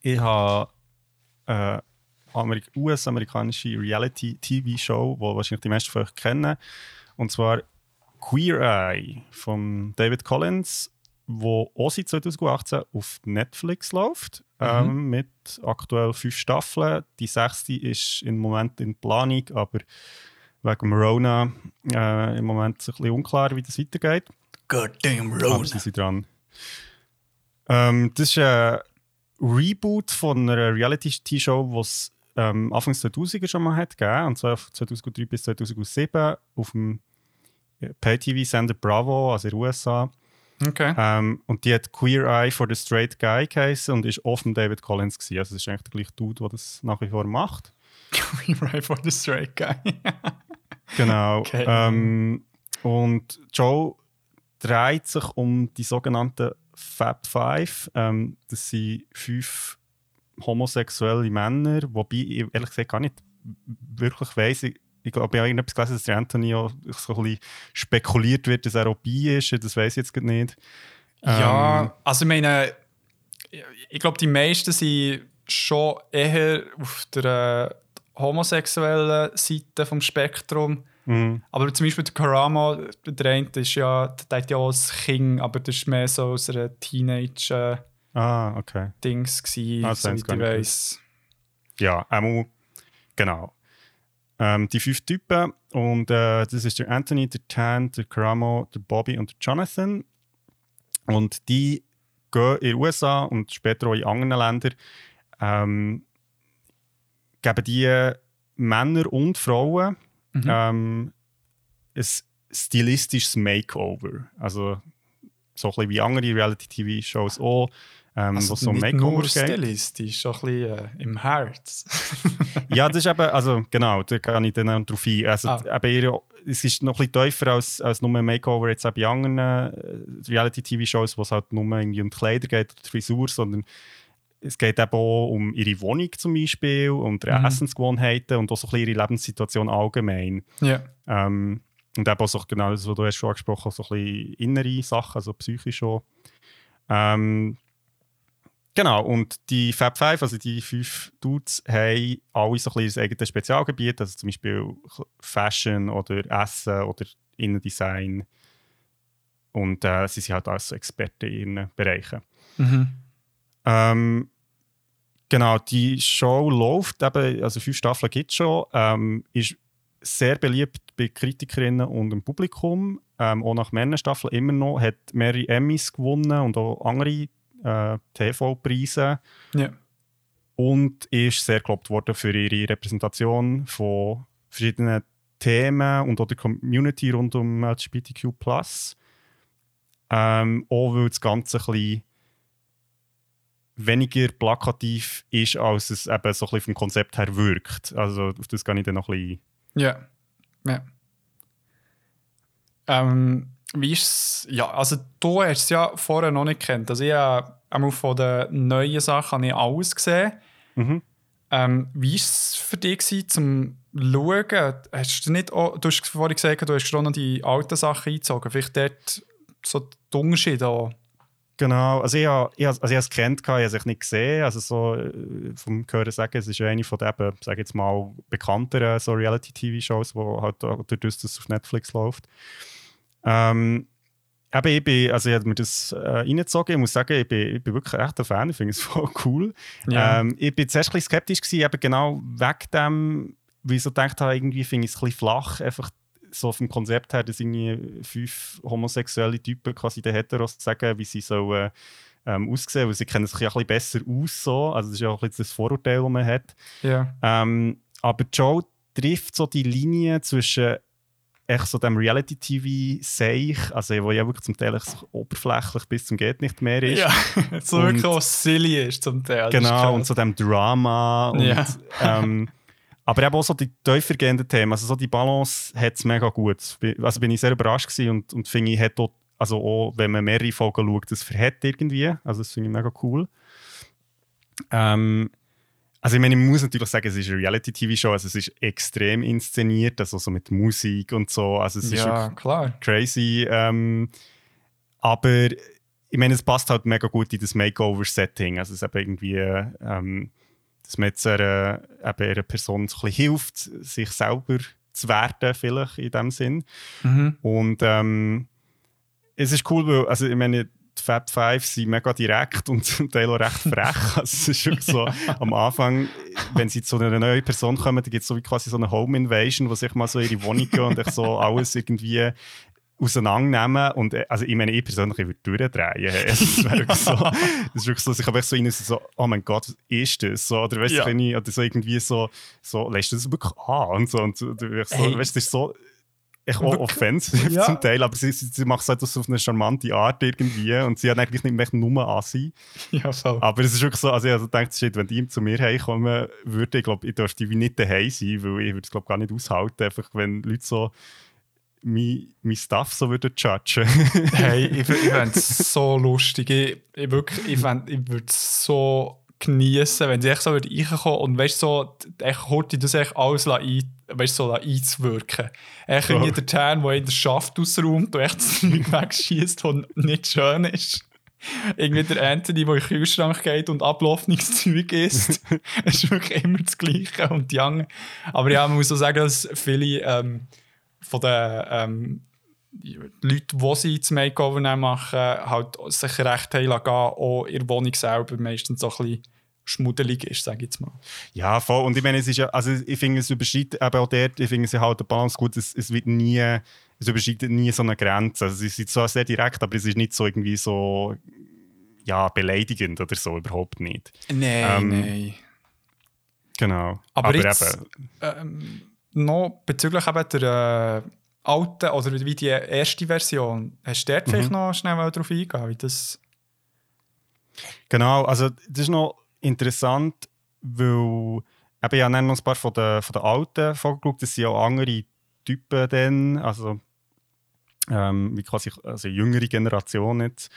ich habe eine Amerik US-amerikanische Reality-TV-Show, die wahrscheinlich die meisten von euch kennen. Und zwar Queer Eye von David Collins, wo auch seit 2018 auf Netflix läuft. Ähm, mit aktuell fünf Staffeln. Die sechste ist im Moment in Planung, aber wegen Rona äh, im Moment ist ein bisschen unklar, wie das weitergeht. Goddamn Aber sie sind dran. Ähm, das ist ein Reboot von einer Reality-Show, die es ähm, Anfang 2000er schon mal hat gegeben, und zwar von 2003 bis 2007 auf dem Pay-TV-Sender Bravo, also in den USA. Okay. Ähm, und die hat Queer Eye for the Straight Guy geheißen und ist offen David Collins gewesen. Also das ist eigentlich der gleiche Dude, der das nach wie vor macht. right for the straight guy. Genau. Okay. Ähm, und Joe dreht sich um die sogenannten Fab Five. Ähm, das sind fünf homosexuelle Männer, wobei ich ehrlich gesagt gar nicht wirklich weiss. Ich, ich glaube, ich habe irgendetwas gelesen, dass der Anthony auch so ein bisschen spekuliert wird, dass er auch bi ist. Das weiß ich jetzt nicht. Ähm, Ja, also ich meine, ich glaube, die meisten sind schon eher auf der äh, homosexuellen Seite vom Spektrum. Mhm. Aber zum Beispiel der Karama, der eine ist ja, der hat ja auch ein Kind, aber das war mehr so aus einer Teenage-Dings, Ah, okay. gewesen, Ah, das so haben wie sie gar ich weiss. Ja, einmal, genau. Ähm, die fünf Typen, und äh, das ist der Anthony, der Tan, der Karamo, der Bobby und der Jonathan. Und die gehen in den USA und später auch in anderen Ländern, ähm, geben die Männer und Frauen ähm, ein stilistisches Makeover. Also so ein bisschen wie andere Reality-TV-Shows auch, ähm, Also wo es so nicht Makeover nur stilistisch, schon ein bisschen äh, im Herz. Ja, das ist eben, also genau, da kann ich dann auch drauf ein. Also, Ah. eben eher, es ist noch ein bisschen tiefer als, als nur ein Makeover jetzt auch bei anderen äh, Reality-TV-Shows, wo es halt nur irgendwie um Kleider geht oder Frisur, sondern es geht eben auch um ihre Wohnung zum Beispiel, um ihre Mhm. Essensgewohnheiten und auch so ein bisschen ihre Lebenssituation allgemein. ja. Ähm, und eben auch so, genau das, was du hast schon angesprochen hast, so ein bisschen innere Sachen, also psychisch auch. Ähm, genau, und die Fab Five, also die fünf Dudes, haben alle so ein bisschen eigenes Spezialgebiet, also zum Beispiel Fashion oder Essen oder Innendesign. Und äh, sie sind halt als Experten in ihren Bereichen. Mhm. Ähm, genau, die Show läuft eben, also fünf Staffeln gibt es schon, ähm, ist sehr beliebt bei Kritikerinnen und im Publikum, ähm, auch nach mehreren Staffeln immer noch, hat mehrere Emmys gewonnen und auch andere äh, TV-Preise ja. und ist sehr gelobt worden für ihre Repräsentation von verschiedenen Themen und auch der Community rund um LGBTQ+. Ähm, auch weil das Ganze ein bisschen weniger plakativ ist, als es eben so ein bisschen vom Konzept her wirkt. Also auf das kann ich dann noch ein bisschen... Ja. ja. Ähm, wie ist? Ja, also du hast es ja vorher noch nicht kennt. Also ich habe einmal von den neuen Sachen habe ich alles gesehen. Mhm. Ähm, wie war es für dich gewesen, zum Schauen? Hast du nicht auch, du hast vorhin gesagt, du hast schon noch die alten Sachen eingezogen. Vielleicht dort so die Unterschiede auch. Genau, also ich habe ich, hab- also ich habe es gehabt, ich habe es nicht gesehen. Also so äh, vom Hören sagen, es ist eine von den, eben, sag jetzt mal, bekannteren so Reality-TV-Shows, die halt auch durch das das auf Netflix läuft. Ähm, eben, ich bin, also ich habe mir das äh, reingezogen. Ich muss sagen, ich bin, ich bin wirklich echt ein Fan. Ich finde es voll cool. Ja. Ähm, ich bin zuerst ein bisschen skeptisch gewesen, eben genau wegen dem, weil ich so gedacht habe, irgendwie finde ich es ein bisschen flach, einfach so vom Konzept her, dass irgendwie fünf homosexuelle Typen quasi den Heteros sagen, wie sie sollen ähm, aussehen, weil sie kennen sich ja ein bisschen besser aus so, also das ist ja auch ein bisschen das Vorurteil, das man hat. Ja. Ähm, aber Joe trifft so die Linie zwischen echt so dem Reality-TV-Seich, also wo ja wirklich zum Teil so oberflächlich bis zum geht nicht mehr ist. Ja, so Und- wirklich auch silly ist zum Teil. Genau, und so dem Drama. Und, Ja. ähm, aber eben auch so die tiefergehenden Themen. Also so die Balance hat es mega gut. Also bin ich sehr überrascht gewesen und, und finde ich, hat auch, also auch, wenn man mehrere Folgen schaut, das verhält irgendwie. Also das finde ich mega cool. Ähm, also ich meine, ich muss natürlich sagen, es ist eine Reality-TV-Show, also es ist extrem inszeniert, also so mit Musik und so. Also es ist Ja, klar. crazy. Ähm, aber ich meine, es passt halt mega gut in das Makeover-Setting. Also es ist eben irgendwie, ähm, dass man jetzt einer, eben einer Person so ein bisschen hilft, sich selber zu werden, vielleicht in dem Sinn. Mhm. Und ähm, es ist cool, weil, also ich meine, die Fab Five sind mega direkt und zum Teil auch recht frech. Also es ist wirklich so, am Anfang, wenn sie zu einer neuen Person kommen, dann gibt es so wie quasi so eine Home Invasion, wo sich mal so ihre Wohnung gehen und so alles irgendwie auseinandernehmen und äh, also ich meine, ich persönlich würde durchdrehen. Es wirklich so, es ist wirklich so, ich habe so rein so, oh mein Gott, was ist das? So, oder weißt du, Ja. wenn ich, oder so irgendwie so, so, lässt du das wirklich an? Und so, und wirst so, Hey. weißt du, das ist so, echt auch offensiv Ja. zum Teil, aber sie, sie, sie macht es halt so auf eine charmante Art irgendwie und sie hat eigentlich nicht mehr nur an sie. Ja, voll. Aber es ist wirklich so, also ich also gedacht, shit, wenn die zu mir heimkommen würden, ich glaube, ich dürfte wie nicht daheim sein, weil ich würde es glaube gar nicht aushalten, einfach wenn Leute so mein, mein Stuff so würden judgen. Hey, ich, ich fände es so lustig. Ich, ich, wirklich, ich, fänd- ich würde es so genießen, wenn sie echt so würde reinkommen und weißt so, echt Horti das echt alles la ein, weißt, so einzuwirken. Echt irgendwie der Tan, der in der Schaft ausräumt und echt das Zeug wegschießt, das nicht schön ist. Irgendwie der Anthony, der in den Kühlschrank geht und ablaufendes Zeug isst. Es ist wirklich immer das Gleiche. Und die anderen. Aber ja, man muss auch sagen, dass viele ähm, von den ähm, Leute, die sie das Makeover machen, halt sich recht haben lassen, gehen, auch ihre Wohnung selber meistens so ein bisschen schmuddelig ist, sage ich jetzt mal. ja, voll. Und ich meine, es ist ja, also ich finde, es überschreitet eben auch dort, ich finde, sie halt der Balance gut, es, es wird nie, es überschreitet nie so eine Grenze. Also es ist zwar sehr direkt, aber es ist nicht so irgendwie so, ja, beleidigend oder so, überhaupt nicht. Nein, Ähm, nein. Genau. Aber aber jetzt- Ähm, noch bezüglich eben der äh, alten oder wie die erste Version, hast du dort Mhm. vielleicht noch schnell mal drauf eingehen, wie das... Genau, also das ist noch interessant, weil eben, ich habe noch ein paar von den, von den alten vorgeschaut, das sind ja auch andere Typen dann, also ähm, wie quasi also jüngere Generation jetzt.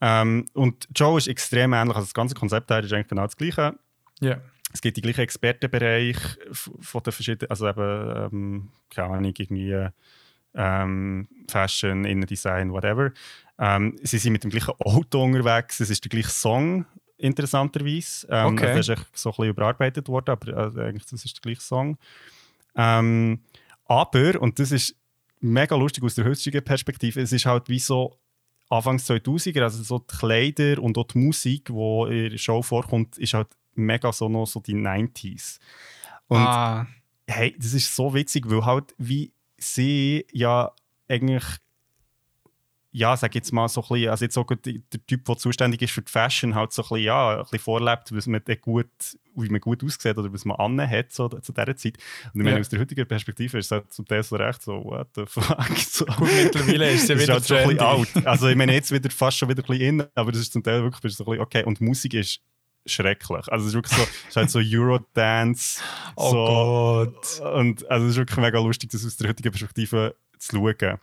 Ähm, und Joe ist extrem ähnlich, also das ganze Konzept her ist eigentlich genau das gleiche. Ja. Es gibt die gleichen Expertenbereich von den verschiedenen, also eben, ähm, keine Ahnung, irgendwie ähm, Fashion, Innendesign, whatever. Ähm, sie sind mit dem gleichen Auto unterwegs, es ist der gleiche Song, interessanterweise. Ähm, Okay. also Das ist so ein bisschen überarbeitet worden, aber also eigentlich das ist der gleiche Song. Ähm, aber, und das ist mega lustig aus der heutigen Perspektive, es ist halt wie so Anfangs 2000er, also so die Kleider und auch die Musik, die in der Show vorkommt, ist halt mega so noch so die 90s. Und ah, hey, das ist so witzig, weil halt wie sie ja eigentlich ja, sag jetzt mal so ein bisschen, also jetzt so gut der Typ, der zuständig ist für die Fashion, halt so ein bisschen, ja, ein bisschen vorlebt, was man gut, wie man gut aussieht oder was man anhat so, zu dieser Zeit. Und ich meine, Ja. aus der heutigen Perspektive ist es halt zum Teil so recht so, what the fuck. So. gut, mittlerweile ist sie Das wieder halt schon ein bisschen alt. Also ich meine, jetzt wieder fast schon wieder ein bisschen in, aber das ist zum Teil wirklich so ein bisschen, okay, und die Musik ist schrecklich. Also es ist wirklich so, es ist halt so Eurodance, Oh so, Gott. und also es ist wirklich mega lustig, das aus der heutigen Perspektive zu schauen.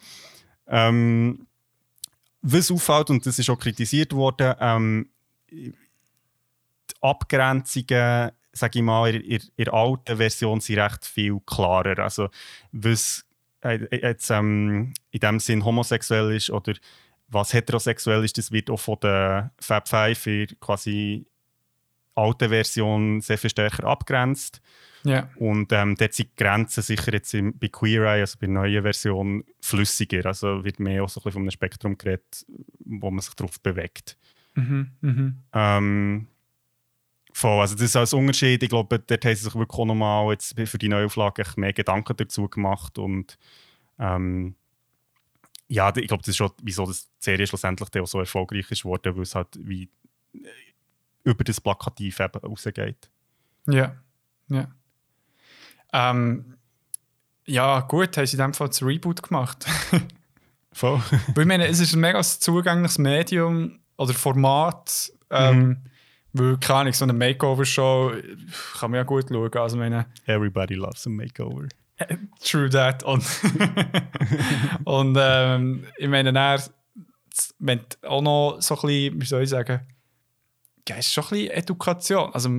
Ähm, was auffällt, und das ist auch kritisiert worden, ähm, die Abgrenzungen, sage ich mal, in, in, in der alten Version sind recht viel klarer. Also was äh, jetzt ähm, in dem Sinn homosexuell ist oder was heterosexuell ist, das wird auch von der Fab Five in quasi alten Version sehr viel stärker abgrenzt. Ja. Und ähm, dort sind die Grenzen sicher jetzt im, bei Queer Eye, also bei der neuen Version, flüssiger. Also wird mehr auch so ein bisschen von einem Spektrum geredet, wo man sich drauf bewegt. Mhm. Mhm. Ähm, voll, also das ist als Unterschied. Ich glaube, dort haben sie sich wirklich auch nochmal jetzt für die Neuauflage mehr Gedanken dazu gemacht. Und ähm, ja, ich glaube, das ist schon, wieso das die Serie schlussendlich auch so erfolgreich ist geworden, weil es halt wie äh, über das Plakativ eben rausgeht. Ja. Ja. Ähm, ja, gut, haben sie in dem Fall das Reboot gemacht. Voll. Weil ich meine, es ist ein mega zugängliches Medium oder Format. Ähm, Weil, keine Ahnung, so eine Makeover-Show kann man ja gut schauen. Also, meine, Everybody loves a makeover. True that. Und, und ähm, ich meine, dann, wenn auch noch so ein bisschen, wie soll ich sagen, ja, es ist schon ein bisschen Education. Also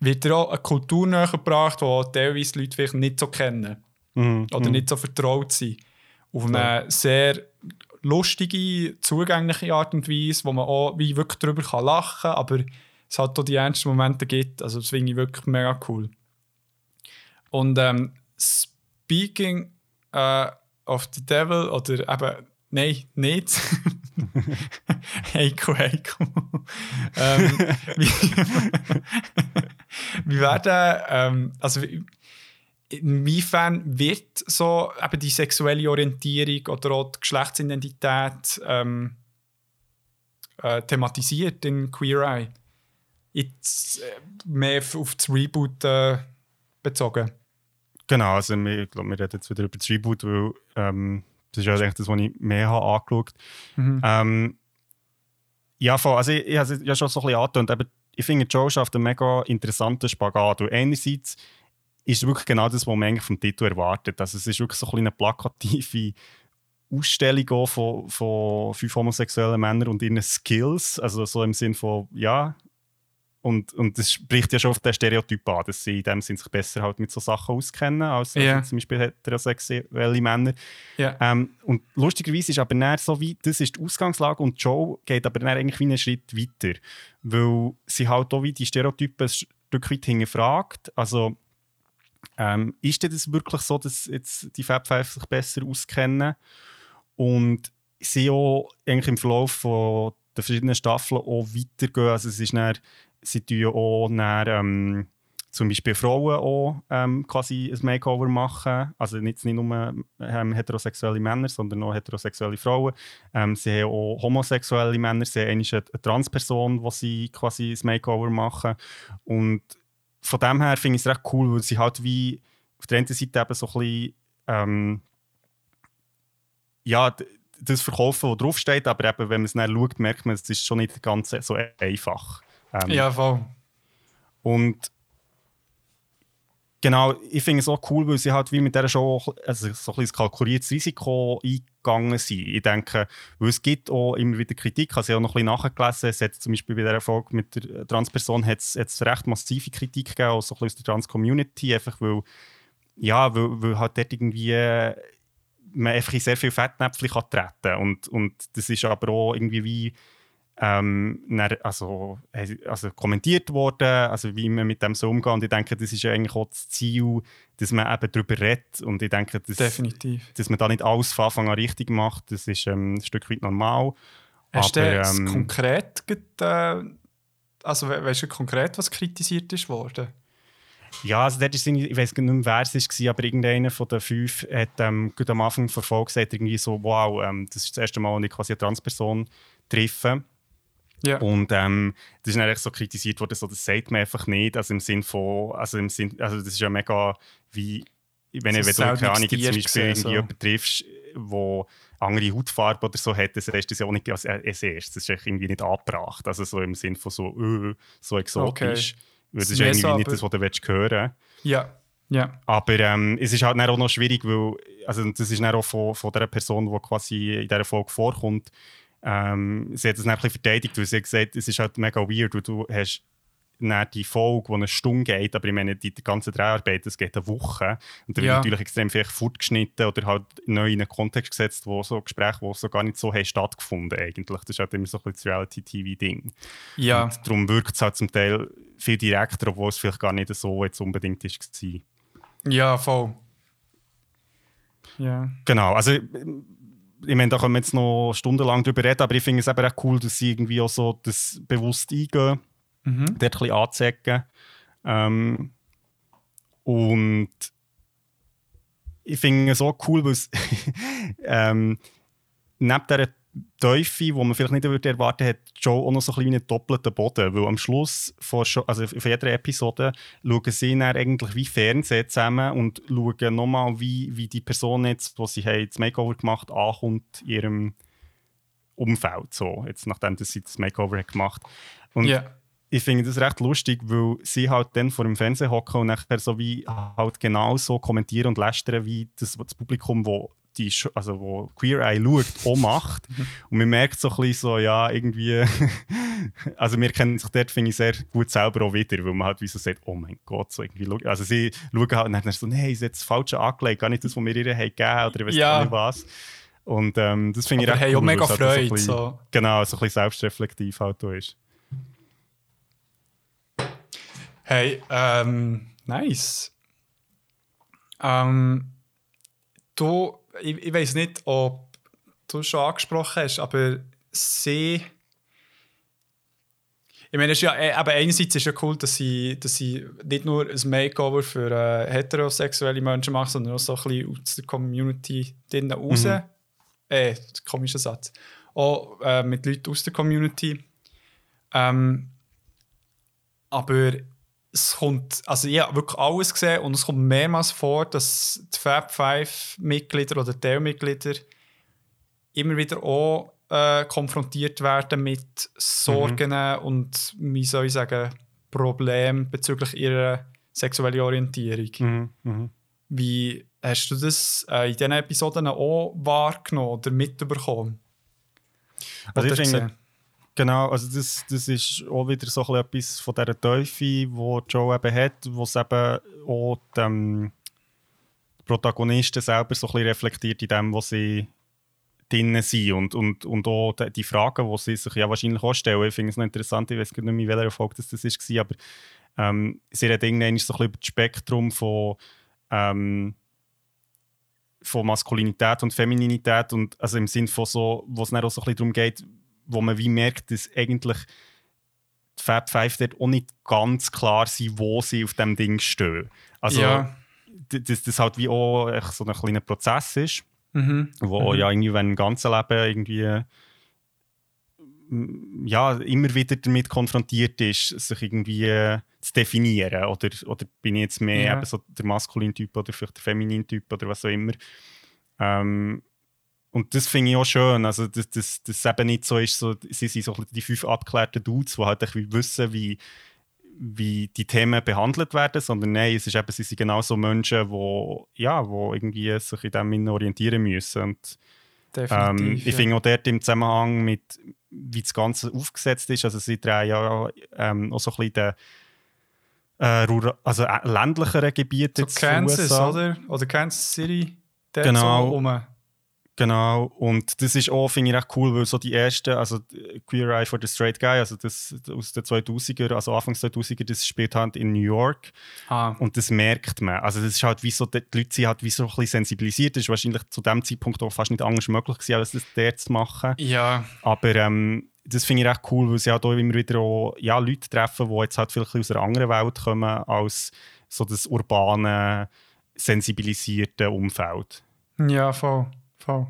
wird dir auch eine Kultur näher gebracht, die teilweise Leute vielleicht nicht so kennen Mhm. oder nicht so vertraut sind. Auf eine sehr lustige, zugängliche Art und Weise, wo man auch wie wirklich darüber kann lachen kann, aber es hat auch die ernsten Momente gibt. Also das finde ich wirklich mega cool. Und ähm, speaking äh, of the devil, oder eben, nein, nicht. Heiko, Heiko. ähm, wie, wie werden, ähm, also wie- inwiefern wird so eben die sexuelle Orientierung oder auch die Geschlechtsidentität ähm, äh, thematisiert in Queer Eye? Jetzt äh, mehr auf das Reboot äh, bezogen. Genau, also wir, ich glaube, wir reden jetzt wieder über das Reboot, weil ähm, das ist ja eigentlich das, was ich mehr habe angeschaut Mhm. ähm, Ja, voll, also ich, ich habe es ja schon so ein bisschen angetönt, ich finde, Joe schafft einen mega interessanten Spagat. Und einerseits ist wirklich genau das, was man eigentlich vom Titel erwartet. Also es ist wirklich so eine plakative Ausstellung von, von fünf homosexuellen Männern und ihren Skills. Also so im Sinn von, ja, und, und das spricht ja schon auf den Stereotyp an, dass sie in dem Sinn sich besser halt mit so Sachen auskennen, als Ja. zum Beispiel heterosexuelle Männer. Ja. Ähm, und lustigerweise ist aber dann so wie, das ist die Ausgangslage und Joe geht aber dann eigentlich wie einen Schritt weiter, weil sie halt auch wie die Stereotypen ein Stück weit hinterfragt. Also ähm, ist denn das wirklich so, dass jetzt die Fabfive sich besser auskennen und sie auch eigentlich im Verlauf von der verschiedenen Staffeln auch weitergehen. Also es ist dann, sie tun ja auch dann, ähm, zum Beispiel Frauen auch ähm, quasi ein Makeover machen. Also nicht, nicht nur ähm, heterosexuelle Männer, sondern auch heterosexuelle Frauen. Ähm, sie haben auch homosexuelle Männer. Sie haben eine, eine Transperson, wo sie quasi ein Makeover machen. Und von dem her finde ich es recht cool, weil sie halt wie auf der einen Seite eben so ein bisschen ähm, ja, das verkaufen, was draufsteht, aber eben, wenn man es dann schaut, merkt man, es ist schon nicht ganz so einfach. Ähm, Ja, voll. und genau, ich finde es auch cool, weil sie halt wie mit dieser Show also so ein kalkuliertes Risiko eingegangen sind. Ich denke, weil es gibt auch immer wieder Kritik, ich habe noch ein bisschen nachgelesen, es hat zum Beispiel bei dieser Folge mit der Transperson hat es, hat es recht massive Kritik gegeben, auch so ein bisschen aus der Trans-Community, einfach weil, ja, weil, weil halt dort irgendwie äh, man einfach in sehr viel Fettnäpfchen kann treten und, und das ist aber auch irgendwie wie ähm, dann, also, äh, also kommentiert worden, also wie man mit dem so umgeht. Und ich denke, das ist ja eigentlich auch das Ziel, dass man eben darüber redet. Und ich denke, dass, Definitiv. dass man da nicht alles von Anfang an richtig macht, das ist ähm, ein Stück weit normal. Hast du Aber, ähm, konkret, äh, also we weißt du konkret, was kritisiert ist worden? Ja, also dort ist ich weiß nicht mehr, wer es war, aber irgendeiner von den fünf hat ähm, gerade am Anfang der Folge gesagt, irgendwie so, wow, ähm, das ist das erste Mal, dass ich quasi eine Transperson treffe. Ja. Und ähm, das ist dann echt so kritisiert worden, so, das sagt man einfach nicht. Also im Sinn von, also im Sinn, also das ist ja mega wie, wenn, wenn du keine Ahnung, zum Beispiel Tier irgendwie gesehen, so. jemanden triffst, der andere Hautfarbe oder so hat, das ist das ja auch nicht als, als erstes. Das ist irgendwie nicht angebracht. Also so im Sinn von so, äh, so exotisch. Weil das Ist irgendwie so, nicht aber- das, was du willst hören Ja. Ja. aber ähm, es ist halt auch noch schwierig, weil also das ist dann auch von, von der Person, die quasi in dieser Folge vorkommt, ähm, sie hat es bisschen verteidigt, weil sie hat gesagt, es ist halt mega weird, weil du hast dann die Folge, die eine Stunde geht, aber ich meine, die, die ganze Dreharbeit, das geht eine Woche. Und da Ja. wird natürlich extrem viel fortgeschnitten oder halt neu in einen Kontext gesetzt, wo so Gespräche, die so gar nicht so haben stattgefunden eigentlich. Das ist halt immer so ein bisschen das Reality-TV-Ding. Ja. Und darum wirkt es halt zum Teil viel direkter, obwohl es vielleicht gar nicht so jetzt unbedingt ist. war. Ja, voll. Ja. Genau, also ich meine, da können wir jetzt noch stundenlang drüber reden, aber ich finde es eben auch cool, dass sie irgendwie auch so das bewusst eingehen, Mhm. dort ein bisschen anzeigen. Ähm, und ich finde es auch cool, weil es ähm, neben dieser Teufel, die man vielleicht nicht würde erwarten hat Joe auch noch so ein bisschen wie einen doppelten Boden. Weil am Schluss von, also auf jeder Episode schauen sie dann eigentlich wie Fernsehen zusammen und schauen nochmal, wie, wie die Person jetzt, die sie haben, das Makeover gemacht ankommt in ihrem Umfeld. So, jetzt, nachdem dass sie das Makeover hat gemacht Und Ja. ich finde das recht lustig, weil sie halt dann vor dem Fernseher hocken und nachher so wie halt genau so kommentieren und lästern, wie das, das Publikum, wo die, also wo Queer Eye schaut, auch macht. und man merkt so ein bisschen so, ja, irgendwie, also wir kennen sich dort, finde ich, sehr gut selber auch wieder, weil man halt wie so sagt, oh mein Gott, so irgendwie, also sie schauen halt und dann so, nein, ist jetzt falsch angelegt, gar nicht das, was wir ihr haben gegeben oder ich weiß Ja. nicht was. Und ähm, das finde ich recht hey, auch cool, mega weil es halt so Freude. bisschen- So. Genau, so ein bisschen selbstreflektiv halt auch ist. Hey, ähm, nice. Ähm, du, ich, ich weiß nicht, ob du es schon angesprochen hast, aber sie. Ich meine, es ist ja, äh, aber einerseits ist ja cool, dass sie, dass sie nicht nur ein Makeover für äh, heterosexuelle Menschen machen, sondern auch so ein bisschen aus der Community drinnen raus. Mhm. Äh, komischer Satz. Auch äh, mit Leuten aus der Community. Ähm, aber es kommt, also ich habe wirklich alles gesehen und es kommt mehrmals vor, dass die Fab Five Mitglieder oder Teilmitglieder immer wieder auch äh, konfrontiert werden mit Sorgen und, wie soll ich sagen, Problemen bezüglich ihrer sexuellen Orientierung. Mhm. Mhm. Wie hast du das äh, in diesen Episoden auch wahrgenommen oder mitbekommen? Also ich Oder finde, gesehen? Genau, also das, das ist auch wieder so etwas von dieser Teufel, die Joe eben hat, wo es eben auch die Protagonisten selber so ein bisschen reflektiert in dem, was sie drinnen sind und, und, und auch die, Fragen, die sie sich ja wahrscheinlich auch stellen. Ich finde es noch interessant, ich weiß nicht mehr, in welcher Folge das, war, aber ähm, sie hat irgendwann so ein bisschen über das Spektrum von ähm, von Maskulinität und Femininität und also im Sinn von so, wo es dann auch so ein bisschen darum geht, wo man wie merkt, dass eigentlich die Fab Five dort auch nicht ganz klar sind, wo sie auf dem Ding stehen. Also, Ja. dass das halt wie auch so ein kleiner Prozess ist, Mhm. wo ja irgendwie, wenn im ganzen Leben irgendwie mm, ja, immer wieder damit konfrontiert ist, sich irgendwie äh, zu definieren. Oder, oder bin ich jetzt mehr Ja. eben so der maskuline Typ oder vielleicht der feminine Typ oder was auch immer. Ähm, und das finde ich auch schön, also dass das, das eben nicht so ist, so, sie sind so die fünf abgeklärten Dudes, die halt wissen, wie, wie die Themen behandelt werden, sondern nein, es ist eben, sie sind genauso Menschen, die ja, wo irgendwie sich in dem orientieren müssen. Und ähm, ich finde auch dort im Zusammenhang mit, wie das Ganze aufgesetzt ist, also sie drehen ja ähm, auch so ein bisschen den äh, rural- also äh, ländlicheren Gebieten so Kansas, USA. oder? Oder Kansas City. dort Genau. So rum. Genau, und das ist auch, finde ich, recht cool, weil so die ersten, also Queer Eye for the Straight Guy, also das aus den 2000er, also Anfangs 2000er, das spielt halt in New York Ah, und das merkt man. Also das ist halt wie so, die Leute sind halt wie so ein bisschen sensibilisiert, das ist wahrscheinlich zu dem Zeitpunkt auch fast nicht anders möglich gewesen, als das dort zu machen. ja, Aber ähm, das finde ich recht cool, weil sie halt auch immer wieder auch, ja, Leute treffen, die jetzt halt vielleicht aus einer anderen Welt kommen, als so das urbane, sensibilisierte Umfeld. ja, voll. Voll.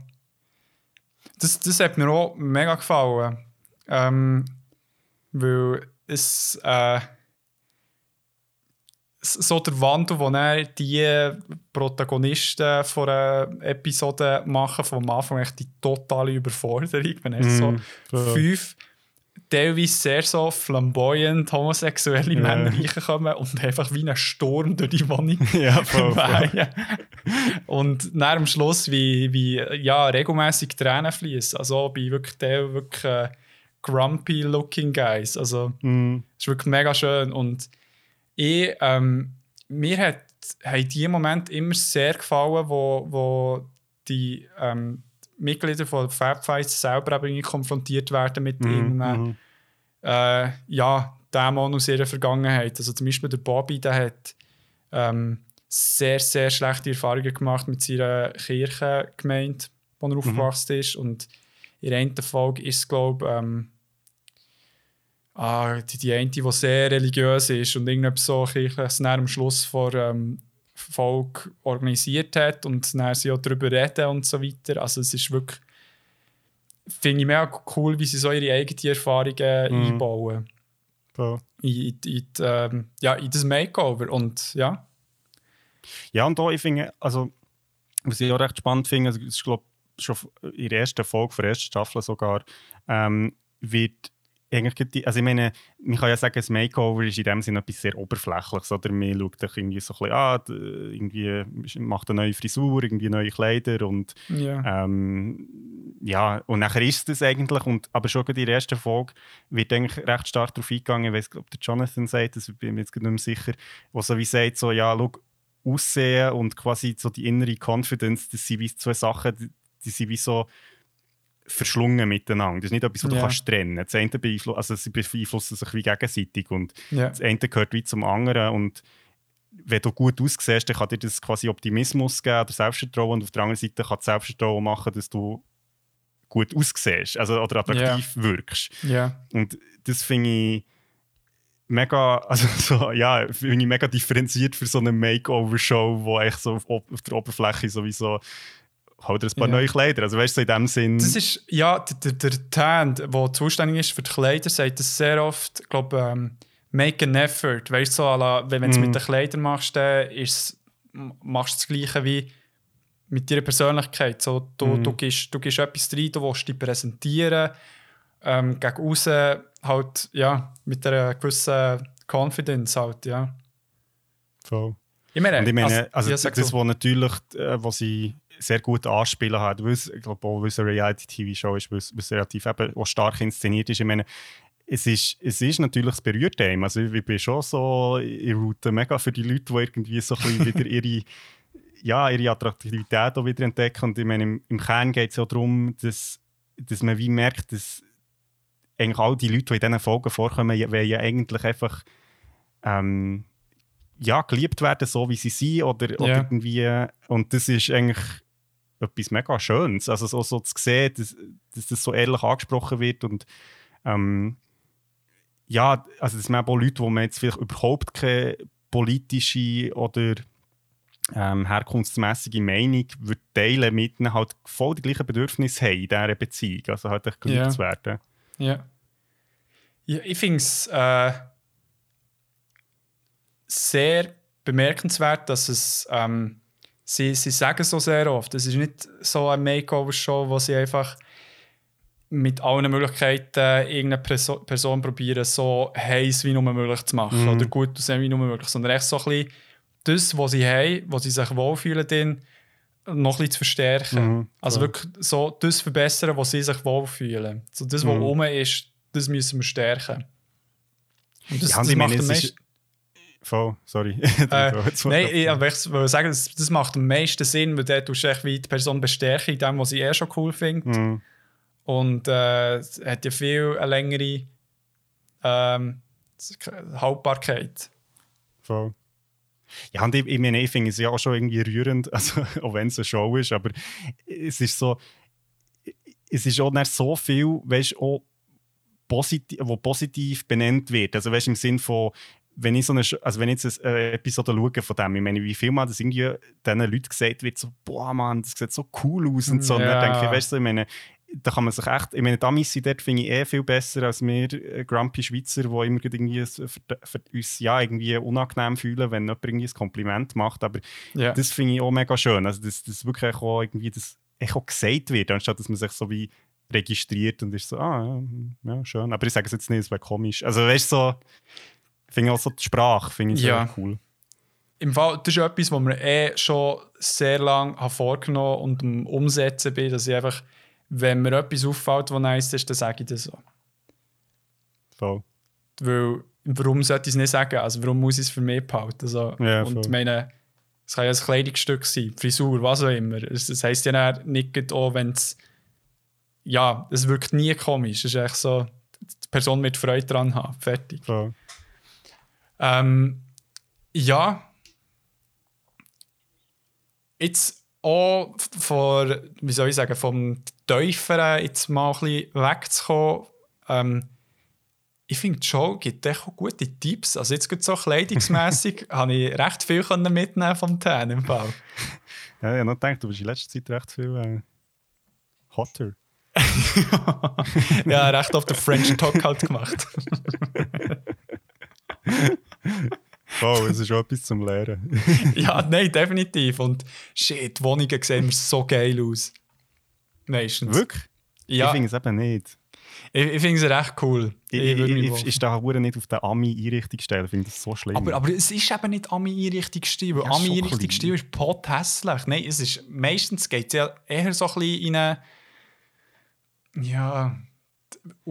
Das, das hat mir auch mega gefallen. Ähm, weil es äh, so der Wandel, den er die Protagonisten von einer Episode machen, vom Anfang echt die totale Überforderung. Wenn er so Mm, voll. fünf teilweise sehr so flamboyant homosexuelle Ja. Männer reinkommen und einfach wie ein Sturm durch die Wohnung Ja, voll, voll. Und dann am Schluss, wie, wie ja, regelmäßig Tränen fließen. Also bei wirklich der wirklich äh, grumpy looking guys. Also es ist wirklich mega schön. Und ich, ähm, mir hat, haben die Momente immer sehr gefallen, wo, wo die ähm, Mitglieder von Fab Fights selber eben konfrontiert werden mit mm, irgendeinem mm. äh, ja, Dämon aus ihrer Vergangenheit. Also zum Beispiel der Bobby, der hat ähm, sehr, sehr schlechte Erfahrungen gemacht mit seiner Kirchengemeinde, wo er aufgewachsen ist. Und in der einen Folge ist es, glaube ich, ähm, ah, die, die eine, die sehr religiös ist und irgendetwas so Kirche es dann am Schluss vor ähm, Volk organisiert hat und dann sie auch darüber reden und so weiter. Also es ist wirklich finde ich mega cool, wie sie so ihre eigenen Erfahrungen Mhm. einbauen Voll. in, in, in, ähm, ja, in das Makeover. Und ja, Ja, und da, ich finde, also, was ich auch recht spannend finde, also, ist, glaube schon in der ersten Folge, der ersten Staffel sogar, ähm, wird eigentlich, also ich meine, man kann ja sagen, das Makeover ist in dem Sinne etwas sehr Oberflächliches, oder man schaut sich irgendwie so ein bisschen an, d- irgendwie macht eine neue Frisur, irgendwie neue Kleider und ja. ähm, ja, und nachher ist es eigentlich, und, aber schon in der ersten Folge wird eigentlich recht stark darauf eingegangen, ich weiß ob der Jonathan sagt, das bin ich mir jetzt nicht mehr sicher, wo so wie sagt, so, ja, schau, Aussehen und quasi so die innere Confidence, das sind wie zwei Sachen, die, die sind wie so verschlungen miteinander. Das ist nicht etwas, was du Ja. kannst trennen. Das eine beeinflusst, also sie beeinflussen sich wie gegenseitig und ja. das eine gehört wie zum anderen und wenn du gut aussiehst, dann kann dir das quasi Optimismus geben oder Selbstvertrauen und auf der anderen Seite kann das Selbstvertrauen machen, dass du gut aussiehst also, oder attraktiv wirkst. Ja. Und das finde ich mega, also so, ja, finde ich mega differenziert für so eine Makeover-Show, wo echt so auf, auf der Oberfläche sowieso halt ein paar Ja. neue Kleider. Also weißt du, so in dem Sinn. Das ist, ja, der, der, der der zuständig ist für die Kleider, sagt das sehr oft, ich glaube, ähm, make an effort. Weißt du, so, la, wenn du es Mhm. mit den Kleidern machst, dann ist, machst du das Gleiche wie mit deiner Persönlichkeit. So, du, Mhm. du, gibst, du gibst etwas rein, du willst dich präsentieren, ähm, gegen außen halt, ja, mit einer gewissen Confidence halt, ja. voll. Ich meine, ich meine, also, ja, das, was natürlich, äh, was sie sehr gut anspielen hat, weil es, ich glaube auch, weil es eine Reality-TV-Show ist, weil es, weil es relativ eben auch stark inszeniert ist. Ich meine, es ist, es ist natürlich das berührt einem. Also ich bin schon so in Route mega für die Leute, die irgendwie so ein bisschen wieder ihre, ja, ihre Attraktivität auch wieder entdecken. Und ich meine, im, im Kern geht es ja darum, dass, dass man wie merkt, dass eigentlich all die Leute, die in diesen Folgen vorkommen, wollen ja eigentlich einfach ähm, ja, geliebt werden, so wie sie sind. Oder, oder Ja. irgendwie, und das ist eigentlich etwas mega Schönes. Also so, so zu sehen, dass, dass das so ehrlich angesprochen wird und ähm, ja, also man eben auch Leute, wo man jetzt vielleicht überhaupt keine politische oder ähm, herkunftsmäßige Meinung würde teilen mit ihnen, halt voll die gleichen Bedürfnisse haben in dieser Beziehung. Also halt echt geliebt Ja. zu werden. Ja. ja ich finde es äh, sehr bemerkenswert, dass es. Ähm, sie, sie sagen so sehr oft, es ist nicht so eine Makeover-Show, wo sie einfach mit allen Möglichkeiten irgendeine Perso Person probieren, so heiß wie nur möglich zu machen Mhm. oder gut zu sehen wie nur möglich, sondern echt so ein bisschen das, was sie haben, wo sie sich wohlfühlen, drin, noch ein bisschen zu verstärken. Mhm, Also wirklich so das verbessern, wo sie sich wohlfühlen. So das, was Mhm. oben ist, das müssen wir stärken. Und das, Ja, das macht am meisten... Voll, sorry. Äh, nein, ich, will sagen, das, das macht am meisten Sinn, weil dort tust du echt wie die Person bestärken in dem, was sie eh schon cool findet. Mhm. Und äh, es hat ja viel eine längere ähm, Haltbarkeit. Voll. Ja, und ich, ich meine, ich finde es ja auch schon irgendwie rührend, also, auch wenn es eine Show ist, aber es ist so, es ist auch nicht so viel, weißt du, positiv, wo positiv benannt wird. Also, weißt du, im Sinn von, wenn ich so eine, also wenn ich jetzt eine Episode schaue von dem, ich meine, wie viel mal das irgendwie diesen Leuten gesagt wird, so, boah, Mann, das sieht so cool aus und so. Und dann denke ich, weißt du, ich meine, da kann man sich echt, ich meine, die Amis sind dort, finde ich, eh viel besser als wir äh, Grumpy Schweizer, die immer irgendwie für, für uns ja, irgendwie unangenehm fühlen, wenn jemand irgendwie ein Kompliment macht. Aber Ja. das finde ich auch mega schön. Also, dass das wirklich auch irgendwie das auch gesagt wird, anstatt dass man sich so wie registriert und ist so, ah, ja, ja schön. Aber ich sage es jetzt nicht, es wäre komisch. Also, weißt du, so, finde auch so die Sprache, finde ich Ja. sehr cool. Im Fall, das ist etwas, was mir eh schon sehr lange vorgenommen und am Umsetzen bin, dass ich einfach, wenn mir etwas auffällt, was nice ist, dann sage ich das so. Voll. Weil, warum sollte ich es nicht sagen? Also, warum muss ich es für mich behalten? Also, Ja, und voll. meine, es kann ja ein Kleidungsstück sein, Frisur, was auch immer. Es- Das heisst ja nicht auch, wenn es. Ja, es wirkt nie komisch. Es ist echt so, die Person mit Freude dran haben. Fertig. Voll. Ähm, ja. Jetzt auch vor, wie soll ich sagen, vom Teuferen jetzt mal ein bisschen wegzukommen. Ähm, ich finde, Show gibt echt auch gute Tipps. Also jetzt gerade so kleidungsmässig habe ich recht viel mitnehmen vom Tan im Fall. Ja, ich habe noch gedacht, du bist in letzter Zeit recht viel äh, hotter. ja, recht auf den French Talk halt gemacht. Voll, es ist auch etwas zum Lernen. ja, nein, definitiv. Und shit, Wohnungen sehen mir so geil aus. Meistens. Wirklich? Ja, Ich finde es eben nicht. Ich, ich finde es recht cool. Ich, Ich ich, ich, ich, stehe hure nicht auf den Ami-Einrichtungsstil. Ich finde das so schlimm. aber, aber es ist eben nicht Ami-Einrichtungsstil, weil Ja, Ami-Einrichtungsstil ist pothässlich. Nein, es ist, meistens geht es ja eher so ein bisschen in eine... Ja...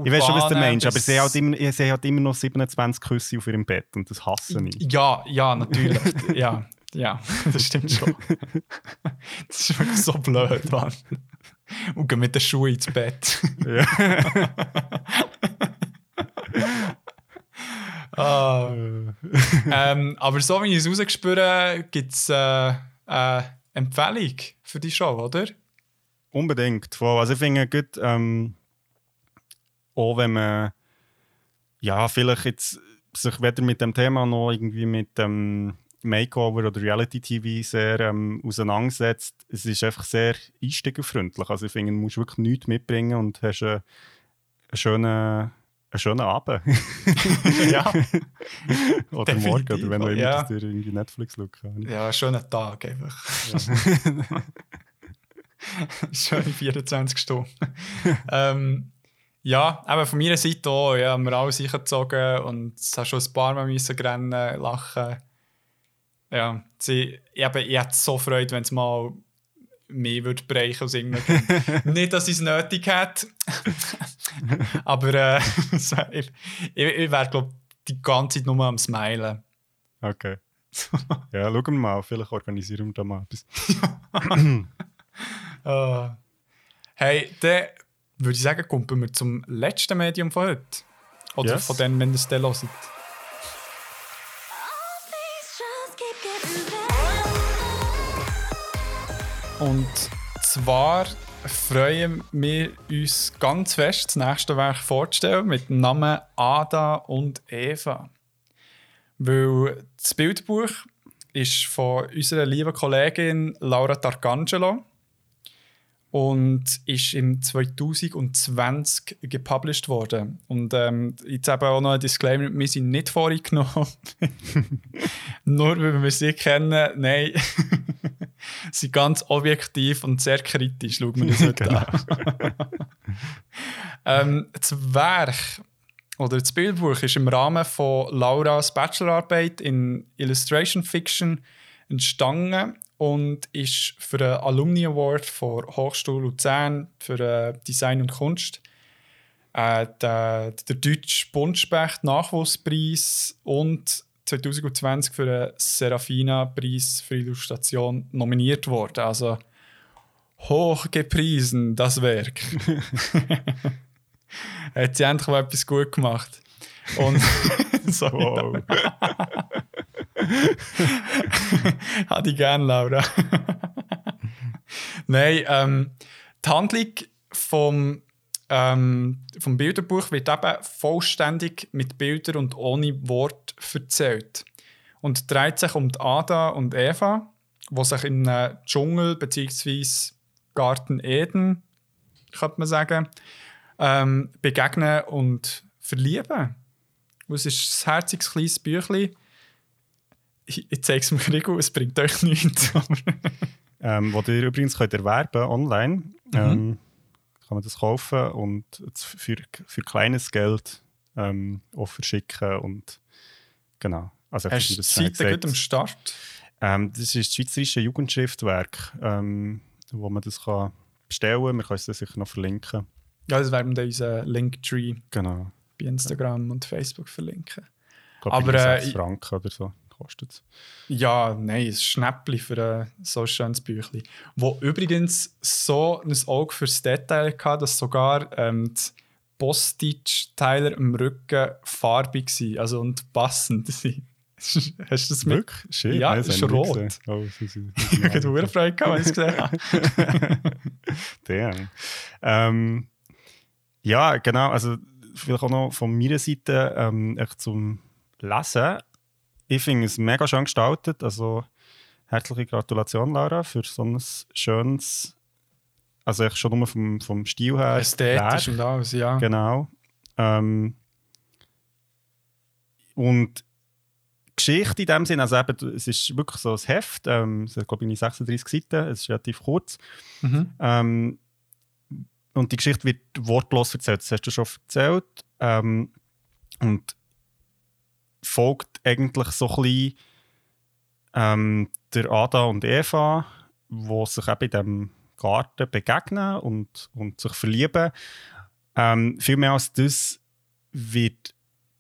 ich weiß schon, was du meinst, aber sie hat, immer, sie hat immer noch 27 Küsse auf ihrem Bett und das hasse ich. Ja, ja, natürlich. ja, ja, das stimmt schon. das ist wirklich so blöd, Mann. Und gehen mit den Schuhen ins Bett. ah. ähm, aber so wie ich es rausgespürt gibt es äh, eine Empfehlung für die Show, oder? Unbedingt. Also ich finde gut, ähm, auch wenn man ja vielleicht jetzt sich weder mit dem Thema noch irgendwie mit dem Makeover oder Reality TV sehr ähm, auseinandersetzt, es ist einfach sehr einsteigerfreundlich. Also ich finde, du musst wirklich nichts mitbringen und hast einen, einen schönen, einen schönen Abend. ja. oder Definitiv, morgen, oder wenn du immer ja. dir irgendwie Netflix schauen ja, schönen Tag einfach. Schöne 24 Stunden. ähm, ja, aber von meiner Seite auch. Ja, haben wir alles eingezogen und es hat schon ein paar Mal müssen rennen, lachen. Ja, sie, eben, ich hätte so Freude, wenn es mal mehr würde brechen aus irgendeinem. Nicht, dass ich es nötig hätte. aber äh, ich, ich, wäre, glaube die ganze Zeit nur am Smilen. Okay. ja, schauen wir mal. Vielleicht organisieren wir da mal etwas. Ah. Hey, dann würde ich sagen, kommen wir zum letzten Medium von heute. Oder Yes. von denen, wenn ihr es dann hört. Und zwar freuen wir uns ganz fest, das nächste Werk vorzustellen mit dem Namen Ada und Eva. Weil das Bildbuch ist von unserer lieben Kollegin Laura Tarcangelo und ist im 2020 gepublished worden. Und ähm, jetzt eben auch noch ein Disclaimer, wir sind nicht vorgenommen. Nur weil wir sie kennen, nein. sie sind ganz objektiv und sehr kritisch, schauen wir das heute an. ähm, das Werk oder das Bildbuch ist im Rahmen von Lauras Bachelorarbeit in Illustration Fiction entstanden und ist für den Alumni Award von Hochschule Luzern für äh, Design und Kunst, äh, der, der Deutsche Buntspecht Nachwuchspreis und 2020 für den Serafina-Preis für Illustration nominiert worden. Also hoch gepriesen, das Werk. Hat sie endlich mal etwas gut gemacht. Und sorry, Wow. Hatte ich gerne, Laura. Nein, ähm, die Handlung vom, ähm, vom Bilderbuch wird eben vollständig mit Bildern und ohne Wort erzählt. Und dreht sich um die Ada und Eva, die sich in einem Dschungel bzw. Garten Eden, könnte man sagen, ähm, begegnen und verlieben. Es ist ein herziges kleines Büchlein. Ich, ich zeige es mir Rico, es bringt euch nichts. Ähm, wo ihr übrigens könnt erwerben online. Ähm, kann man das kaufen und für, für kleines Geld ähm, auch verschicken und genau. Also, Hast du schnell Seite gut am Start? ähm, das ist das Schweizerische Jugendschriftwerk, ähm, wo man das kann bestellen kann. Wir können es dann sicher noch verlinken. Ja, das werden wir unseren Linktree Genau. bei Instagram und Facebook verlinken. Ich glaube, Aber, Aber, äh, 6 ich- Franken oder so kostet es. Ja, nein, ein Schnäppli für ein so schönes Büchlein. Wo übrigens so ein Auge fürs Detail hatte, dass sogar ähm, die Postage-Teile am Rücken farbig waren also und passend waren. Hast du das mit? Wirklich? Shit, Ja, es das ist rot. Oh, das ist- Ich hatte sehr Freude, als ich es gesehen habe. Damn. Ähm, ja, genau. Also, vielleicht auch noch von meiner Seite ähm, echt zum Lesen. Ich finde es mega schön gestaltet. Also, herzliche Gratulation, Laura, für so ein schönes. Also, echt schon nur vom, vom Stil her. Ästhetisch Werk. und alles, ja. Genau. Ähm, und Geschichte in dem Sinne, also eben, es ist wirklich so ein Heft, ähm, es hat glaube ich 36 Seiten, es ist relativ kurz. Mhm. Ähm, und die Geschichte wird wortlos erzählt, das hast du schon erzählt. Ähm, und folgt eigentlich so ein bisschen ähm, der Ada und Eva, die sich eben in diesem Garten begegnen und, und sich verlieben. Ähm, viel mehr als das wird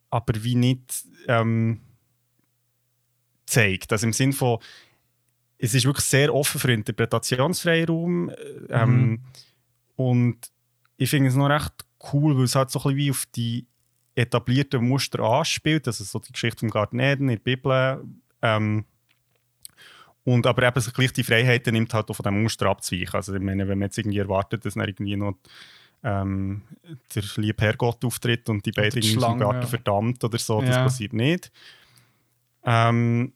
aber wie nicht ähm, zeigt. Also im Sinn von, es ist wirklich sehr offen für Interpretationsfreiraum. Ähm, Mhm. Und ich finde es noch recht cool, weil es halt so ein bisschen wie auf die etablierten Muster anspielt. Also so die Geschichte vom Garten Eden in der Bibel. Ähm, Und aber eben gleich die Freiheiten nimmt halt auch von dem Muster abzuweichen. Also ich meine, wenn man jetzt irgendwie erwartet, dass dann irgendwie noch ähm, der liebe Herrgott auftritt und die beiden in Schlange, Garten ja. verdammt oder so, das Ja. passiert nicht. Ähm,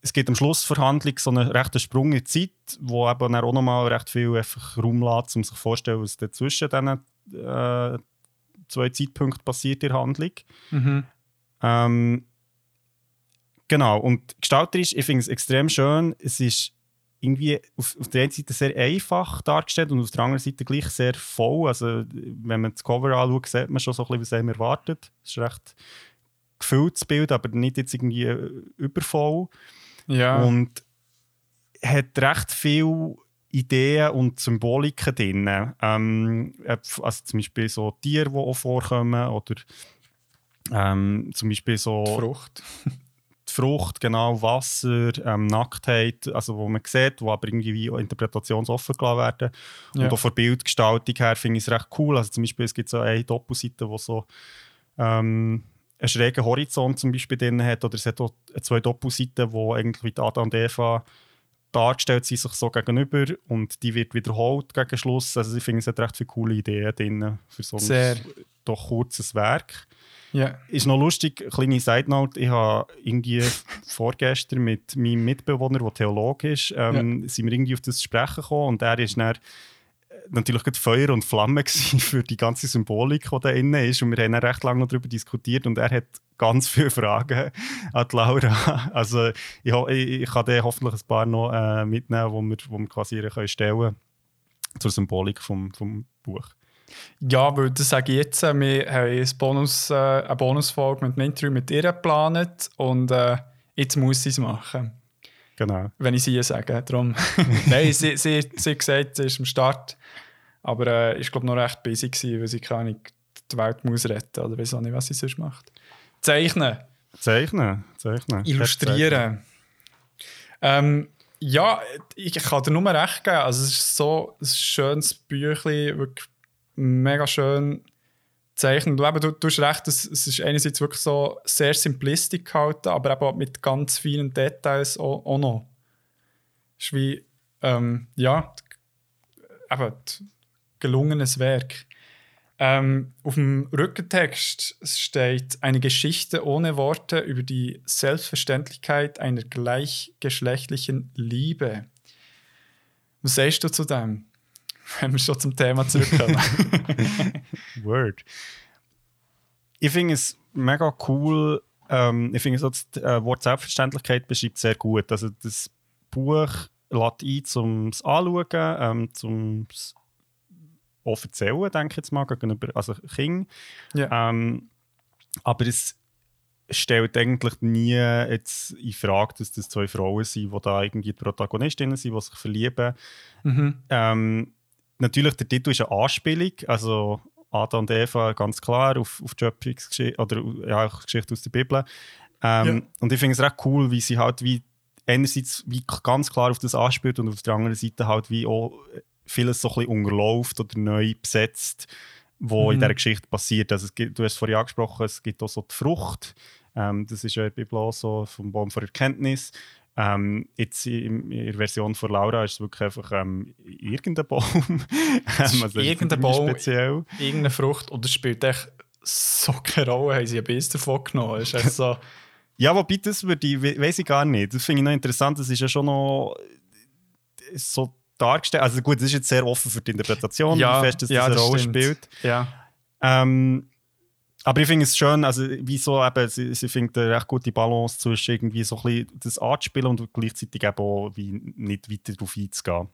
es gibt am Schluss Verhandlung so einen rechten Sprung in die Zeit, wo eben auch nochmal recht viel einfach Raum lässt, um sich vorzustellen, was da zwischen diesen äh, zwei Zeitpunkten passiert der Handlung. Mhm. Ähm, genau, und gestalterisch, ich finde es extrem schön. Es ist irgendwie auf, auf der einen Seite sehr einfach dargestellt und auf der anderen Seite gleich sehr voll. Also, wenn man das Cover anschaut, sieht man schon so ein bisschen, was einem erwartet. Es ist recht gefülltes Bild, aber nicht jetzt irgendwie übervoll. Ja. Und hat recht viel Ideen und Symboliken drin. Ähm, also zum Beispiel so Tiere, die auch vorkommen oder ähm, zum Beispiel so Frucht. die Frucht, genau, Wasser, ähm, Nacktheit, also wo man sieht, wo aber irgendwie interpretationsoffen gelassen werden. Ja. Und auch von Bildgestaltung her finde ich es recht cool. Also zum Beispiel, es gibt so eine Doppelseite, wo so ähm, einen schrägen Horizont zum Beispiel drin hat, oder es hat auch zwei Doppelseiten, wo eigentlich wie die Adam und Eva dargestellt sind, sich so gegenüber und die wird wiederholt gegen Schluss. Also ich finde, es hat recht viele coole Ideen drin für so ein Sehr. doch kurzes Werk. Ja. Ist noch lustig, kleine Side Note, ich habe irgendwie vorgestern mit meinem Mitbewohner, der Theologe ist, ähm, sind wir irgendwie auf das Sprechen gekommen und er ist dann natürlich Feuer und Flamme für die ganze Symbolik, die da drin ist und wir haben recht lange noch darüber diskutiert und er hat ganz viele Fragen an Laura. Also ich, ich, ich kann dann hoffentlich ein paar noch äh, mitnehmen, die wir, wo wir quasi können stellen zur Symbolik vom, vom Buch. Ja, weil das sage ich jetzt. äh, Wir haben ein Bonus, äh, eine Bonusfolge mit dem Interview mit ihr geplant und äh, jetzt muss sie es machen, Genau. wenn ich sie sage. Darum. Nein, sie, sie, sie hat gesagt, sie ist am Start, aber äh, ich glaube noch recht busy gewesen, weil sie keine die Welt muss retten oder weiß auch nicht, was sie sonst macht. Zeichnen, Zeichnen, zeichnen. illustrieren. Ähm, ja, ich kann dir nur recht geben. Also es ist so ein schönes Büchlein, wirklich mega schön zeichnen. Du, eben, du, du hast recht, es, es ist einerseits wirklich so sehr simplistisch gehalten, aber eben auch mit ganz vielen Details auch, auch noch. Ist wie, ähm, ja, eben, gelungenes Werk. Ähm, auf dem Rückentext steht eine Geschichte ohne Worte über die Selbstverständlichkeit einer gleichgeschlechtlichen Liebe. Was sagst du zu dem? Wenn wir schon zum Thema zurückkommen. Word. Ich finde es mega cool. Ähm, ich finde so das äh, Wort Selbstverständlichkeit beschreibt sehr gut. Also das Buch lädt ein, zum es anschauen, ähm, zum es auch erzählen, denke ich jetzt mal, gegenüber also Kindern. ja. Ähm, aber es stellt eigentlich nie jetzt in Frage, dass das zwei Frauen sind, die da irgendwie die Protagonistinnen sind, die sich verlieben. Mhm. Ähm, natürlich, der Titel ist eine Anspielung, also Adam und Eva ganz klar auf, auf die Schöpfungsgeschichte oder ja, auch Geschichte aus der Bibel. Ähm, Ja. Und ich finde es recht cool, wie sie halt wie einerseits wie ganz klar auf das anspielt und auf der anderen Seite halt wie auch vieles so ein bisschen unterläuft oder neu besetzt, was in Mhm. dieser Geschichte passiert. Also gibt, du hast es vorhin angesprochen, es gibt auch so die Frucht. Ähm, das ist ja in der Bibel auch so vom Baum der Erkenntnis. Ähm, jetzt in, in der Version von Laura ist es wirklich einfach ähm, irgendein Baum. ist also irgendein Baum. Speziell. Irgendeine Frucht oder spielt echt so keine Rolle, haben sie ein Biss davon genommen. Es ist echt so, Ja, wobei das würde ich, we- weiss ich gar nicht. Das finde ich noch interessant. Das ist ja schon noch so dargestellt. Also gut, das ist jetzt sehr offen für die Interpretation, Ja, wie fest dass ja, das eine Rolle stimmt. spielt. ja. Ähm, aber ich finde es schön, also wieso eben, sie, sie findet eine recht gute Balance zwischen irgendwie so ein bisschen das anzuspielen und gleichzeitig eben auch wie nicht weiter darauf einzugehen.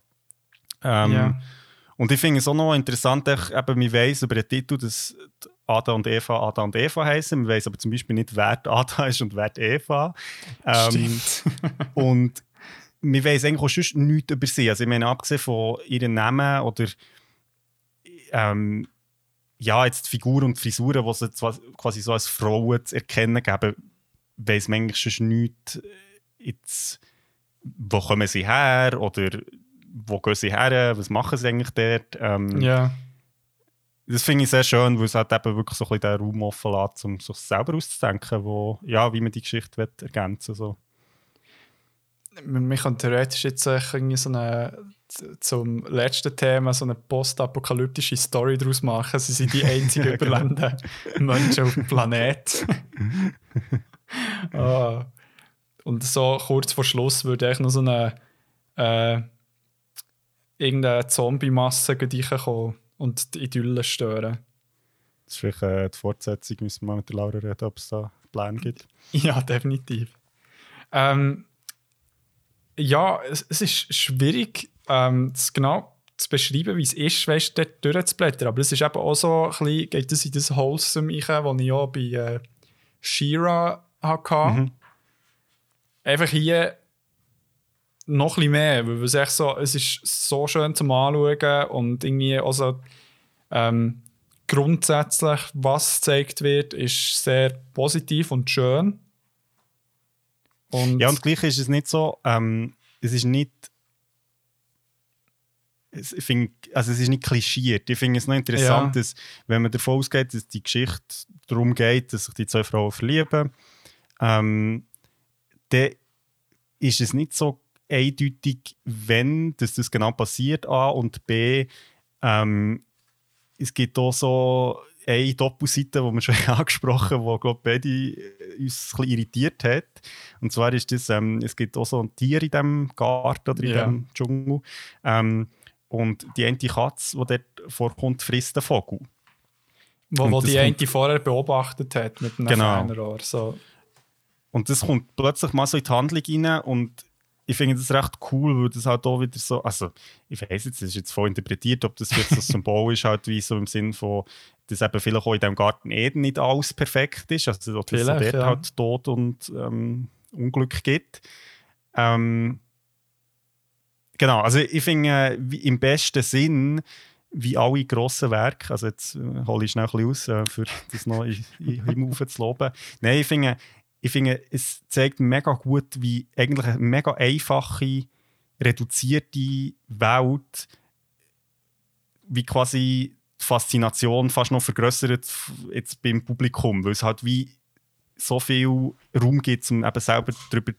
Ähm, Ja. Und ich finde es auch noch interessant, dass eben, man weiss über den Titel, dass Ada und Eva Ada und Eva heißen. Man weiss aber zum Beispiel nicht, wer Ada ist und wer Eva. Ähm, Stimmt. und wir weiss eigentlich auch sonst nichts über sie. Also ich meine, abgesehen von ihren Namen oder ähm, ja, jetzt die Figur und die Frisuren, die sie quasi so als Frauen zu erkennen geben, weiss man eigentlich sonst nichts, äh, jetzt, wo kommen sie her oder wo gehen sie her, was machen sie eigentlich dort. Ähm, ja. Das finde ich sehr schön, weil es halt eben wirklich so ein bisschen den Raum offen lässt, um sich selber auszudenken, wo, ja, wie man die Geschichte will ergänzen will. So. wir wir können theoretisch jetzt echt irgendwie so eine, zum letzten Thema so eine postapokalyptische Story daraus machen. Sie sind die einzigen überlebenden Menschen auf dem Planeten. ah. Und so kurz vor Schluss würde eigentlich noch so eine äh, irgendeine Zombie-Masse kommen und die Idylle stören. Das ist vielleicht äh, die Fortsetzung, müssen wir mal mit der Laura reden, ob es da Pläne gibt. Ja, definitiv. Ähm, ja, es, es ist schwierig, ähm, das genau zu beschreiben, wie es ist, weißt, dort durchzublättern. Aber es ist eben auch so, ein bisschen, geht es in das Wholesome rein, das ich auch bei äh, She-Ra hatte. Mhm. Einfach hier noch ein bisschen mehr, weil es, echt so, es ist so schön zum Anschauen und irgendwie also, ähm, grundsätzlich, was gezeigt wird, ist sehr positiv und schön. Und, Ja, und gleich ist es nicht so, ähm, es ist nicht. Es, find, also es ist nicht klischiert. Ich finde es noch interessant, Ja. dass, wenn man davon ausgeht, dass die Geschichte darum geht, dass sich die zwei Frauen verlieben, ähm, dann ist es nicht so eindeutig, wenn dass das genau passiert, A und B. Ähm, es gibt auch so eine Doppelseite, die wir schon angesprochen haben, die, glaube beide äh, uns ein bisschen irritiert hat. Und zwar ist das, ähm, es gibt auch so ein Tier in diesem Garten oder in Ja. diesem Dschungel. Ähm, und die eine Katze, die dort vorkommt, frisst den Vogel. wo, wo die eine vorher beobachtet hat mit einem Genau. Fernrohr. So. Und das kommt plötzlich mal so in die Handlung rein und ich finde das recht cool, weil das halt auch wieder so, also ich weiß jetzt, das ist jetzt voll interpretiert, ob das jetzt so ein Symbol ist, halt wie so im Sinn von, dass eben vielleicht auch in diesem Garten Eden nicht alles perfekt ist, also dass es dort ja. halt Tod und ähm, Unglück gibt. Ähm, genau, also ich finde äh, im besten Sinn, wie alle grossen Werke, also jetzt äh, hole ich schnell ein bisschen aus, äh, für das noch in, in, im zu loben. Nein, ich finde, ich finde, es zeigt mega gut, wie eigentlich eine mega einfache, reduzierte Welt, wie quasi die Faszination fast noch vergrößert jetzt beim Publikum, weil es halt wie so viel Raum gibt, um eben selber darüber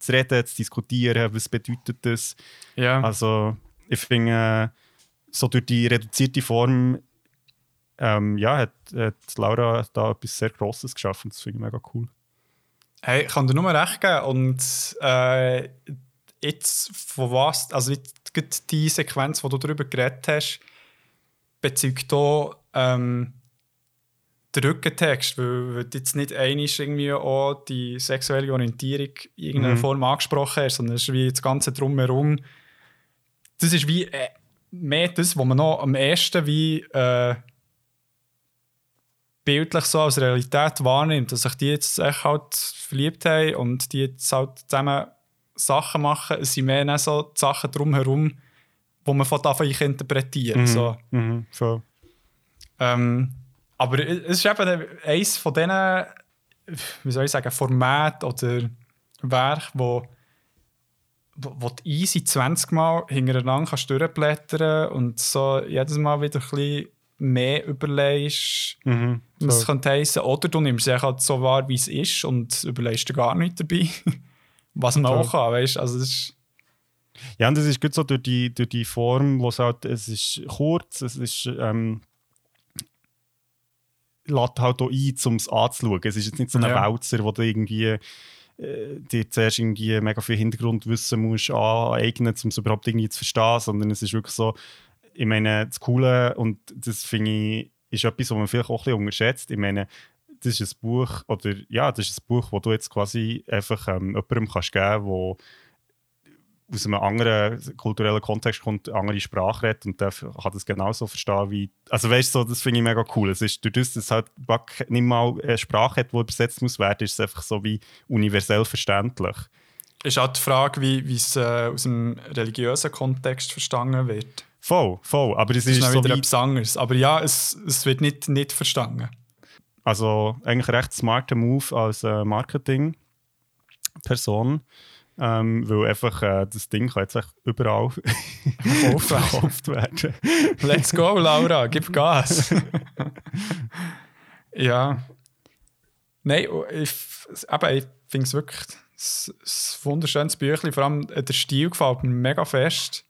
zu reden, zu diskutieren, was bedeutet das. Ja. Also ich finde, äh, so durch die reduzierte Form ähm, ja, hat, hat Laura da etwas sehr Grosses geschaffen. Das finde ich mega cool. Hey, ich kann dir nur recht geben. Und äh, jetzt, von was, also jetzt die Sequenz, wo du darüber geredet hast, bezeugt auch ähm, den Rückentext, weil, weil du jetzt nicht einmal irgendwie auch die sexuelle Orientierung in irgendeiner Mhm. Form angesprochen hast, sondern es ist wie das Ganze drumherum. Das ist wie äh, mehr das, was man noch am ehesten wie äh, bildlich so als Realität wahrnimmt, dass sich die jetzt echt halt verliebt haben und die jetzt halt zusammen Sachen machen. Es sind mehr so die Sachen drumherum, wo man von davon interpretieren so. Mhm, voll. Ähm, aber es ist eben eines von diesen, wie soll ich sagen, Formaten oder Werken, wo, wo, du easy 20 Mal hintereinander kannst durchblättern und so jedes Mal wieder ein bisschen mehr überlegst, Mhm, was es könnte heissen. Oder du nimmst es halt so wahr, wie es ist und überlegst dir gar nichts dabei. was man auch kann, weißt du? Also das ist, Ja, und das ist gut so durch die, durch die Form, wo es halt, es ist kurz, es ist, ähm, lädt halt auch ein, um es anzuschauen. Es ist jetzt nicht so ein Ja. Wälzer, wo du irgendwie äh, dir zuerst irgendwie mega viel Hintergrundwissen musst aneignen, um es überhaupt irgendwie zu verstehen, sondern es ist wirklich so, ich meine, das Coole, und das finde ich, ist etwas, was man vielleicht auch ein bisschen unterschätzt. Ich meine, das ist ein Buch, oder ja, das ist ein Buch, das du jetzt quasi einfach ähm, jemandem kannst geben kannst, aus einem anderen kulturellen Kontext kommt, eine andere Sprache redet und der kann das genauso verstehen wie. Also weißt du, so, das finde ich mega cool. Es ist durch das, dass es halt Back nicht mal eine Sprache hat, die übersetzt muss werden, ist es einfach so wie universell verständlich. ist auch die Frage, wie es äh, aus dem religiösen Kontext verstanden wird. Voll, voll. Aber es ist, ist so wieder wie, etwas anderes. Aber ja, es, es wird nicht, nicht verstanden. also eigentlich ein recht smarter Move als äh, Marketing-Person. Ähm, weil einfach äh, das Ding kann jetzt echt überall verkauft werden. Let's go, Laura, gib Gas. ja. Nein, oh, ich, aber ich finde es wirklich s wunderschönes Büchlein. Vor allem äh, der Stil gefällt mir mega fest.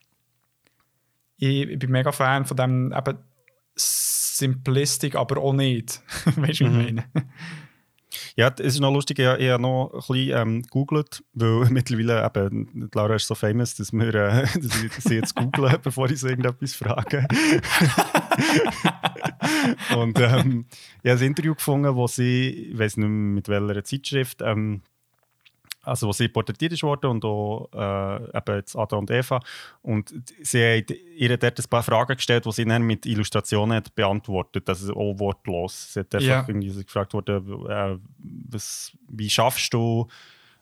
Ich, ich bin mega Fan von dem eben Simplistic, aber auch nicht. weißt du, wie ich meine? Ja, es ist noch lustig, ich, habe noch ein bisschen ähm, gegoogelt, weil mittlerweile eben, Laura ist so famous, dass, wir, äh, dass sie jetzt google, bevor ich sie irgendetwas frage. Und ähm, ich habe ein Interview gefunden, wo sie, ich weiß nicht mehr mit welcher Zeitschrift, ähm, also wo sie porträtiert ist worden und auch äh, eben jetzt Ada und Eva. Und sie hat ihr dort ein paar Fragen gestellt, die sie dann mit Illustrationen hat beantwortet, also auch wortlos. Sie hat einfach Ja. irgendwie gefragt worden, äh, was, wie schaffst du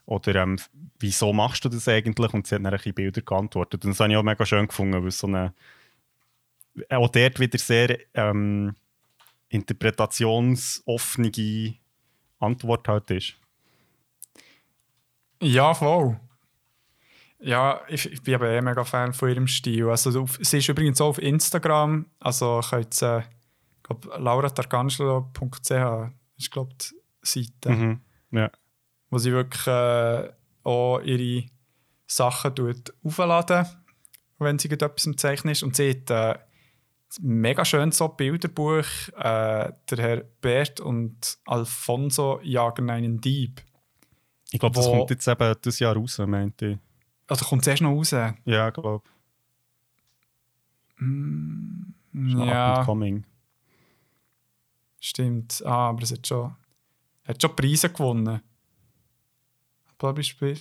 oder ähm, wieso machst du das eigentlich? Und sie hat dann ein bisschen Bilder geantwortet. Und das habe ich auch mega schön gefunden, weil so eine auch dort wieder sehr ähm, interpretationsoffene Antwort halt ist. Ja, voll. Ja, ich, ich bin aber eh mega Fan von ihrem Stil. Also, auf, sie ist übrigens auch auf Instagram. Also könnt ihr, ich glaube, lauratarcangelo.ch ist, glaube die Seite, Mhm. Ja. wo sie wirklich äh, auch ihre Sachen tut aufladen, wenn sie etwas im Zeichnen ist. Und sie hat äh, ein mega schönes so Bilderbuch. Äh, der Herr Bert und Alfonso jagen einen Dieb. Ich glaube, das kommt jetzt eben das Jahr raus, meinte ich. Also kommt es erst noch raus? Ja, ich glaube. Ja. Up and coming. Stimmt. Ah, aber es hat schon, hat schon Preise gewonnen. Beispiel.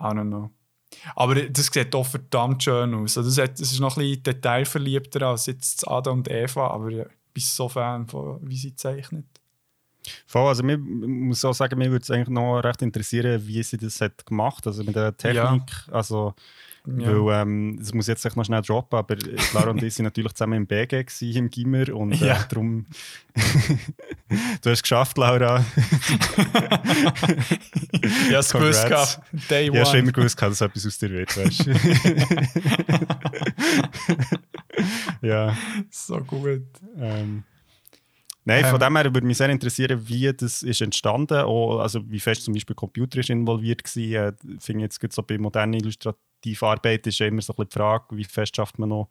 I don't know. Aber das sieht auch verdammt schön aus. Also das, hat, das ist noch ein bisschen detailverliebter als jetzt Ada und Eva, aber ich bin so Fan von, wie sie zeichnet. Voll, also mir, ich muss auch sagen, mir würde es eigentlich noch recht interessieren, wie sie das hat gemacht also mit der Technik. Also, Ja. weil, ähm, das muss jetzt noch schnell droppen, aber Clara und ich sind natürlich zusammen im BG gewesen, im Gimmer und äh, Ja. darum... du hast es geschafft, Laura. Ja, es gewusst gehabt. Day Ich habe schon one. immer gewusst, dass etwas aus dir wird, weißt ja. So gut. Ähm, Nein, von Ähm. dem her würde mich sehr interessieren, wie das ist entstanden auch, also wie fest zum Beispiel Computer ist involviert war. Äh, Ich finde jetzt so bei moderner Illustrativarbeit ist ja immer so ein bisschen die Frage, wie fest schafft man noch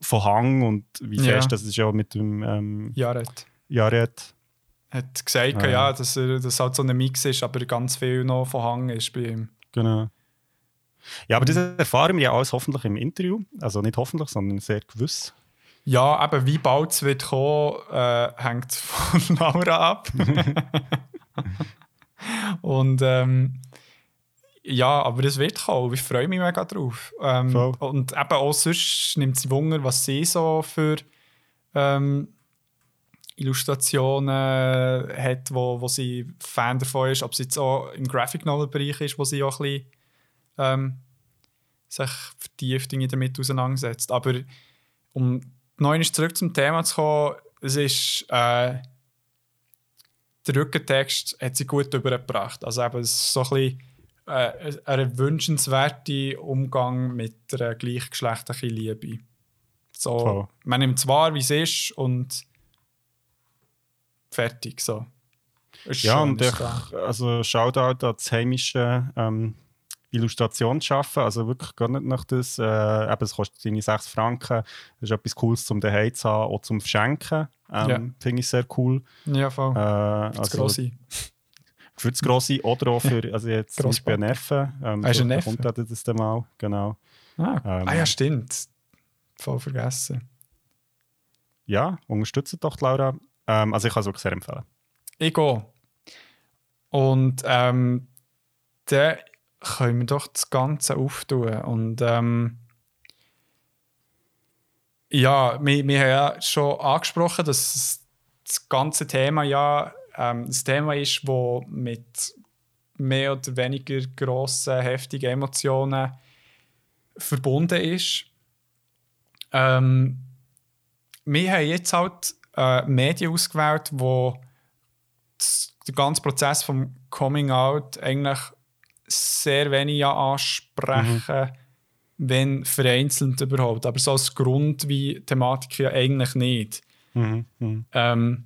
von Hang und wie Ja. fest, das ist ja mit dem ähm, Jared Jared. hat gesagt, Ah, ja. ja, dass er das halt so ein Mix ist, aber ganz viel noch von Hang ist bei ihm. Genau. Ja, aber das erfahren wir ja alles hoffentlich im Interview. Also nicht hoffentlich, sondern sehr gewiss. Ja, eben wie bald es wird kommen, äh, hängt von Laura ab. Und ähm, ja, aber es wird kommen. Ich freue mich mega drauf. Ähm, und eben auch sonst nimmt sie Wunder, was sie so für ähm, Illustrationen hat, wo, wo sie Fan davon ist. Ob sie jetzt auch im Graphic Novel Bereich ist, wo sie auch ein bisschen ähm, sich vertieft damit auseinandersetzt. Aber um noch einmal zurück zum Thema zu kommen, es ist äh, der Rückentext hat sie gut übergebracht. Also eben, es ist so ein bisschen äh, ein wünschenswerter Umgang mit einer gleichgeschlechtlichen Liebe. So, Voll. man nimmt es wahr, wie es ist und fertig. So. Ist Ja, und ich, da. also Shoutout an das heimische ähm, Illustrationsschaffen. Also wirklich gar nicht nach das. Äh, eben, es kostet seine 6 Franken. Das ist etwas Cooles zum daheim zu haben, auch zum Verschenken. Ähm, Ja. Finde ich sehr cool. Ja, voll. Äh, das also Grosse. für das Grosse oder auch für, also jetzt zum Beispiel einen Neffen. Ähm, Ah, ist ein da Neffe? kommt das dann mal, genau. Ah, Ähm, ah ja, stimmt. Voll vergessen. Ja, unterstützt doch die Laura. Ähm, also ich kann es wirklich sehr empfehlen. Ich gehe. Und ähm, dann können wir doch das Ganze auftun. Und ähm, ja, wir, wir haben ja schon angesprochen, dass das ganze Thema ja ähm, ein Thema ist, das mit mehr oder weniger grossen, heftigen Emotionen verbunden ist. Ähm, wir haben jetzt halt äh, Medien ausgewählt, die das- den ganzen Prozess vom Coming Out eigentlich sehr wenig ansprechen, wenn vereinzelt überhaupt. Aber so als Grund wie Thematik ja eigentlich nicht. Mhm. Mhm. Ähm,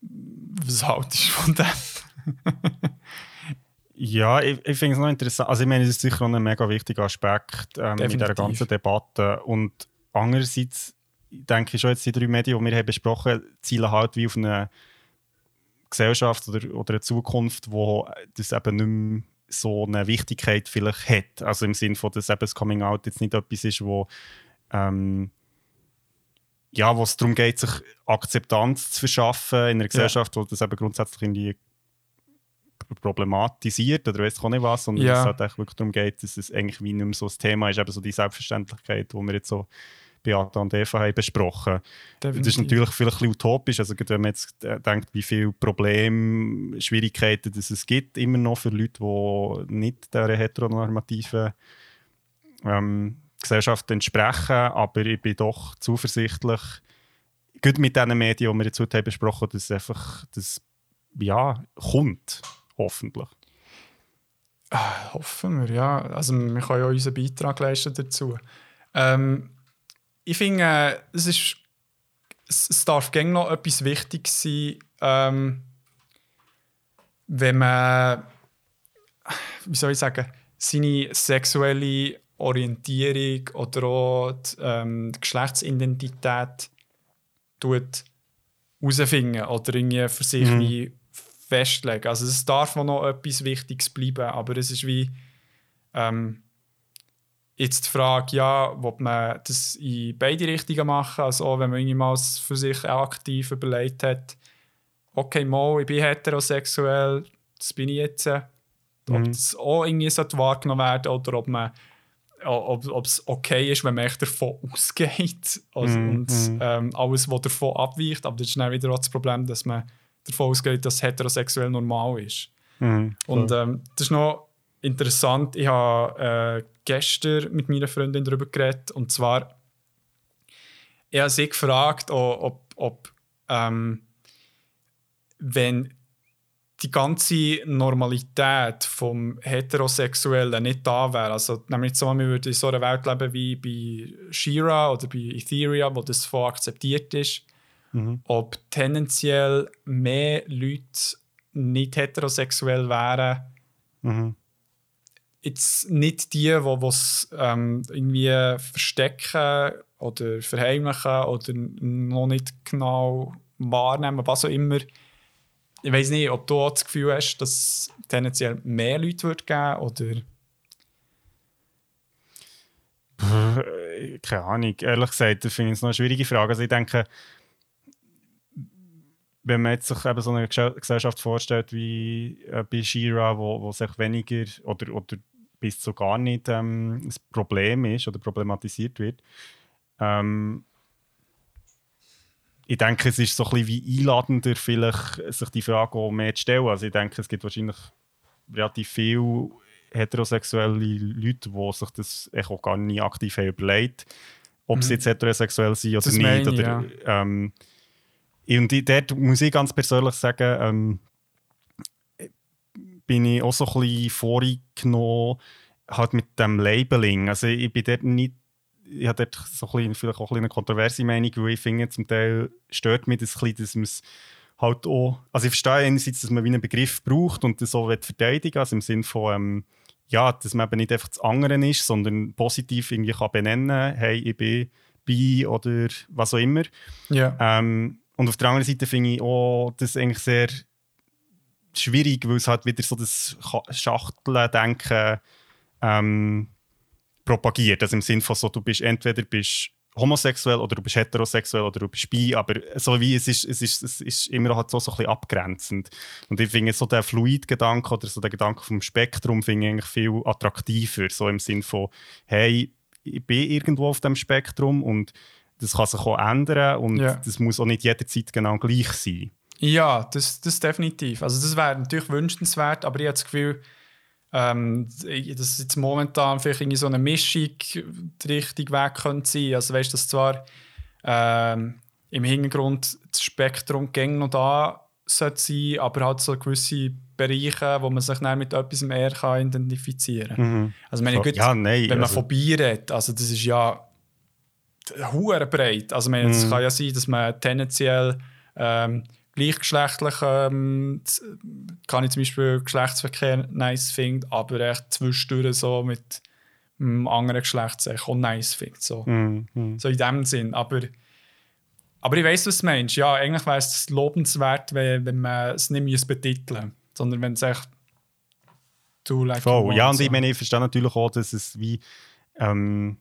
was haltest du von dem? Ja, ich, ich finde es noch interessant. Also ich meine, es ist sicher noch ein mega wichtiger Aspekt ähm, in dieser ganzen Debatte. Und andererseits denke ich schon jetzt die drei Medien, die wir haben besprochen, zielen halt wie auf eine Gesellschaft oder, oder eine Zukunft, wo das eben nicht mehr so eine Wichtigkeit vielleicht hat. Also im Sinne von, dass eben das Coming Out jetzt nicht etwas ist, wo ähm, ja, wo es darum geht, sich Akzeptanz zu verschaffen in einer Gesellschaft, wo das eben grundsätzlich irgendwie problematisiert oder weiß ich auch nicht was, sondern Ja. es halt wirklich darum geht, dass es eigentlich wie nicht mehr so ein Thema ist, eben so die Selbstverständlichkeit, die wir jetzt so Beata und Eva haben besprochen. Das ist natürlich vielleicht ein bisschen utopisch, also wenn man jetzt äh, denkt, wie viele Probleme, Schwierigkeiten dass es gibt, immer noch für Leute, die nicht dieser heteronormativen ähm, Gesellschaft entsprechen, aber ich bin doch zuversichtlich, gut mit diesen Medien, die wir jetzt heute haben besprochen dass es einfach das ja, kommt, hoffentlich. Hoffen wir, ja. Also wir können ja unseren Beitrag leisten dazu. Ähm, ich finde, äh, es ist es, es darf gerne noch etwas Wichtiges sein, ähm, wenn man, wie soll ich sagen, seine sexuelle Orientierung oder auch die, ähm, die Geschlechtsidentität tut herausfinden oder irgendwie für sich Mhm. wie festlegen. Also es darf noch etwas Wichtiges bleiben, aber es ist wie ähm, jetzt die Frage, ja, ob man das in beide Richtungen machen, also auch wenn man es für sich aktiv überlegt hat, okay, mal, ich bin heterosexuell, das bin ich jetzt, ob Mhm. das auch irgendwie wahrgenommen werden oder ob man ob, es okay ist, wenn man echt davon ausgeht also, Mhm, und mhm. ähm, alles, was davon abweicht. Aber das ist dann wieder auch das Problem, dass man davon ausgeht, dass heterosexuell normal ist. Mhm. Und ähm, das ist noch interessant. Ich habe äh, gestern mit meiner Freundin darüber geredet. Und zwar, ich habe sie gefragt, ob, ob ähm, wenn die ganze Normalität vom Heterosexuellen nicht da wäre, also nämlich so, wir würden in so einer Welt leben wie bei Shira oder bei Ethereum, wo das voll akzeptiert ist, Mhm. ob tendenziell mehr Leute nicht heterosexuell wären, Mhm. Jetzt nicht die, die es ähm, irgendwie verstecken oder verheimlichen oder noch nicht genau wahrnehmen, was auch immer. Ich weiß nicht, ob du auch das Gefühl hast, dass es tendenziell mehr Leute wird geben oder Keine Ahnung. Ehrlich gesagt, das finde ich noch eine schwierige Frage. Also ich denke, wenn man jetzt sich eben so eine Gesell- Gesellschaft vorstellt wie äh, bei Shira, wo, wo sich weniger oder, oder bis zu gar nicht ähm, ein Problem ist oder problematisiert wird, ähm, ich denke, es ist so ein bisschen wie einladender, vielleicht sich die Frage auch mehr zu stellen. Also ich denke, es gibt wahrscheinlich relativ viele heterosexuelle Leute, die sich das auch gar nie aktiv haben überlegt ob sie jetzt heterosexuell sind oder Das nicht. meine Oder, ähm, und dort muss ich ganz persönlich sagen, ähm, bin ich auch so ein bisschen vorgenommen, halt mit dem Labeling. Also ich bin dort nicht, ich habe dort so ein bisschen, vielleicht auch ein bisschen eine kontroverse Meinung, weil ich finde, zum Teil stört mich das ein bisschen, dass man es halt auch, also ich verstehe einerseits, dass man wie einen Begriff braucht und das auch verteidigen also im Sinne von, ähm, ja, dass man eben nicht einfach das andere ist, sondern positiv irgendwie kann benennen, hey, ich bin bi oder was auch immer. ja. Ähm, und auf der anderen Seite finde ich auch das eigentlich sehr schwierig, weil es halt wieder so das Cha- Schachteln-Denken ähm, propagiert. Also im Sinne von so, du bist entweder bist homosexuell oder du bist heterosexuell oder du bist bi, aber so wie es ist, es ist, es ist immer halt so, so ein bisschen abgrenzend. Und ich finde so der Fluid-Gedanke oder so der Gedanke vom Spektrum finde ich eigentlich viel attraktiver, so im Sinne von, hey, ich bin irgendwo auf dem Spektrum und das kann sich auch ändern und Ja. das muss auch nicht jederzeit genau gleich sein. Ja, das, das definitiv. Also das wäre natürlich wünschenswert, aber ich habe das Gefühl, ähm, dass jetzt momentan vielleicht irgendwie so eine Mischung die richtige Weg könnte sein. Also weißt du, dass zwar ähm, im Hintergrund das Spektrum gäng noch da sollte sein, aber halt so gewisse Bereiche, wo man sich dann mit etwas mehr kann identifizieren kann. Also wenn, ich So, gut, ja, nein, wenn man also- von Bier redet, also das ist ja hure breit. Also meine, es Mhm. kann ja sein, dass man tendenziell ähm, gleichgeschlechtlich ähm, kann ich zum Beispiel Geschlechtsverkehr nice finden, aber echt zwischendurch so mit einem anderen Geschlecht es echt auch nice finde. So. Mhm. Mhm. so in dem Sinn. Aber, aber ich weiß, was du meinst. Ja, eigentlich wäre es lobenswert, wenn, wenn man es nicht müsste betiteln sondern wenn es echt du like Voll. Ja, und ich meine, ich verstehe natürlich auch, dass es wie. Ähm,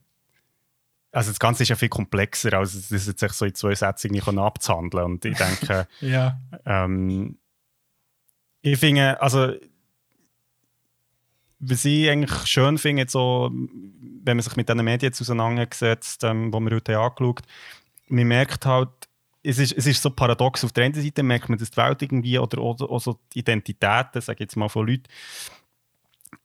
also das Ganze ist ja viel komplexer, als es jetzt so in zwei Sätzen irgendwie abzuhandeln. Und ich denke, Ja, ähm, ich finde, also was ich eigentlich schön finde, so, wenn man sich mit diesen Medien auseinandergesetzt, ähm, die wir heute angeschaut man merkt halt, es ist, es ist so paradox. Auf der einen Seite merkt man, dass die Welt irgendwie oder, oder, oder so die Identitäten, sage ich jetzt mal von Leuten,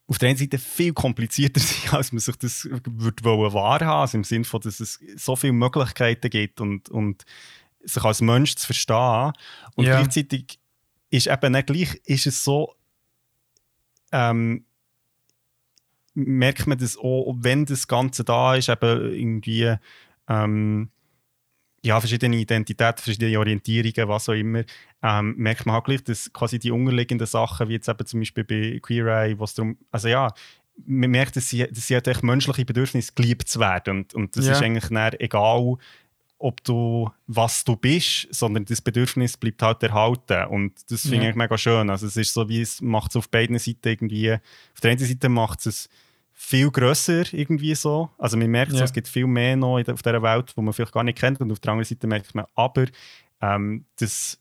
auf der einen Seite viel komplizierter sind, als man sich das würde wahrhaben, also im Sinne von, dass es so viele Möglichkeiten gibt und, und sich als Mensch zu verstehen. Und Ja. gleichzeitig ist eben nicht gleich, ist es so, ähm, merkt man das auch, wenn das Ganze da ist, eben irgendwie ähm, ja, verschiedene Identitäten, verschiedene Orientierungen, was auch immer, ähm, merkt man halt gleich, dass quasi die unterliegenden Sachen, wie jetzt eben zum Beispiel bei Queer Eye, was darum, also ja, man merkt, dass sie, dass sie hat echt menschliche Bedürfnisse, geliebt zu werden. Und, und das Ja. ist eigentlich egal, ob du, was du bist, sondern das Bedürfnis bleibt halt erhalten. Und das finde Ja. ich mega schön. Also es ist so, wie es macht es auf beiden Seiten irgendwie, auf der einen Seite macht es viel grösser irgendwie so. Also man merkt so, Ja. es gibt viel mehr noch auf dieser Welt, wo man vielleicht gar nicht kennt. Und auf der anderen Seite merkt man, aber ähm, das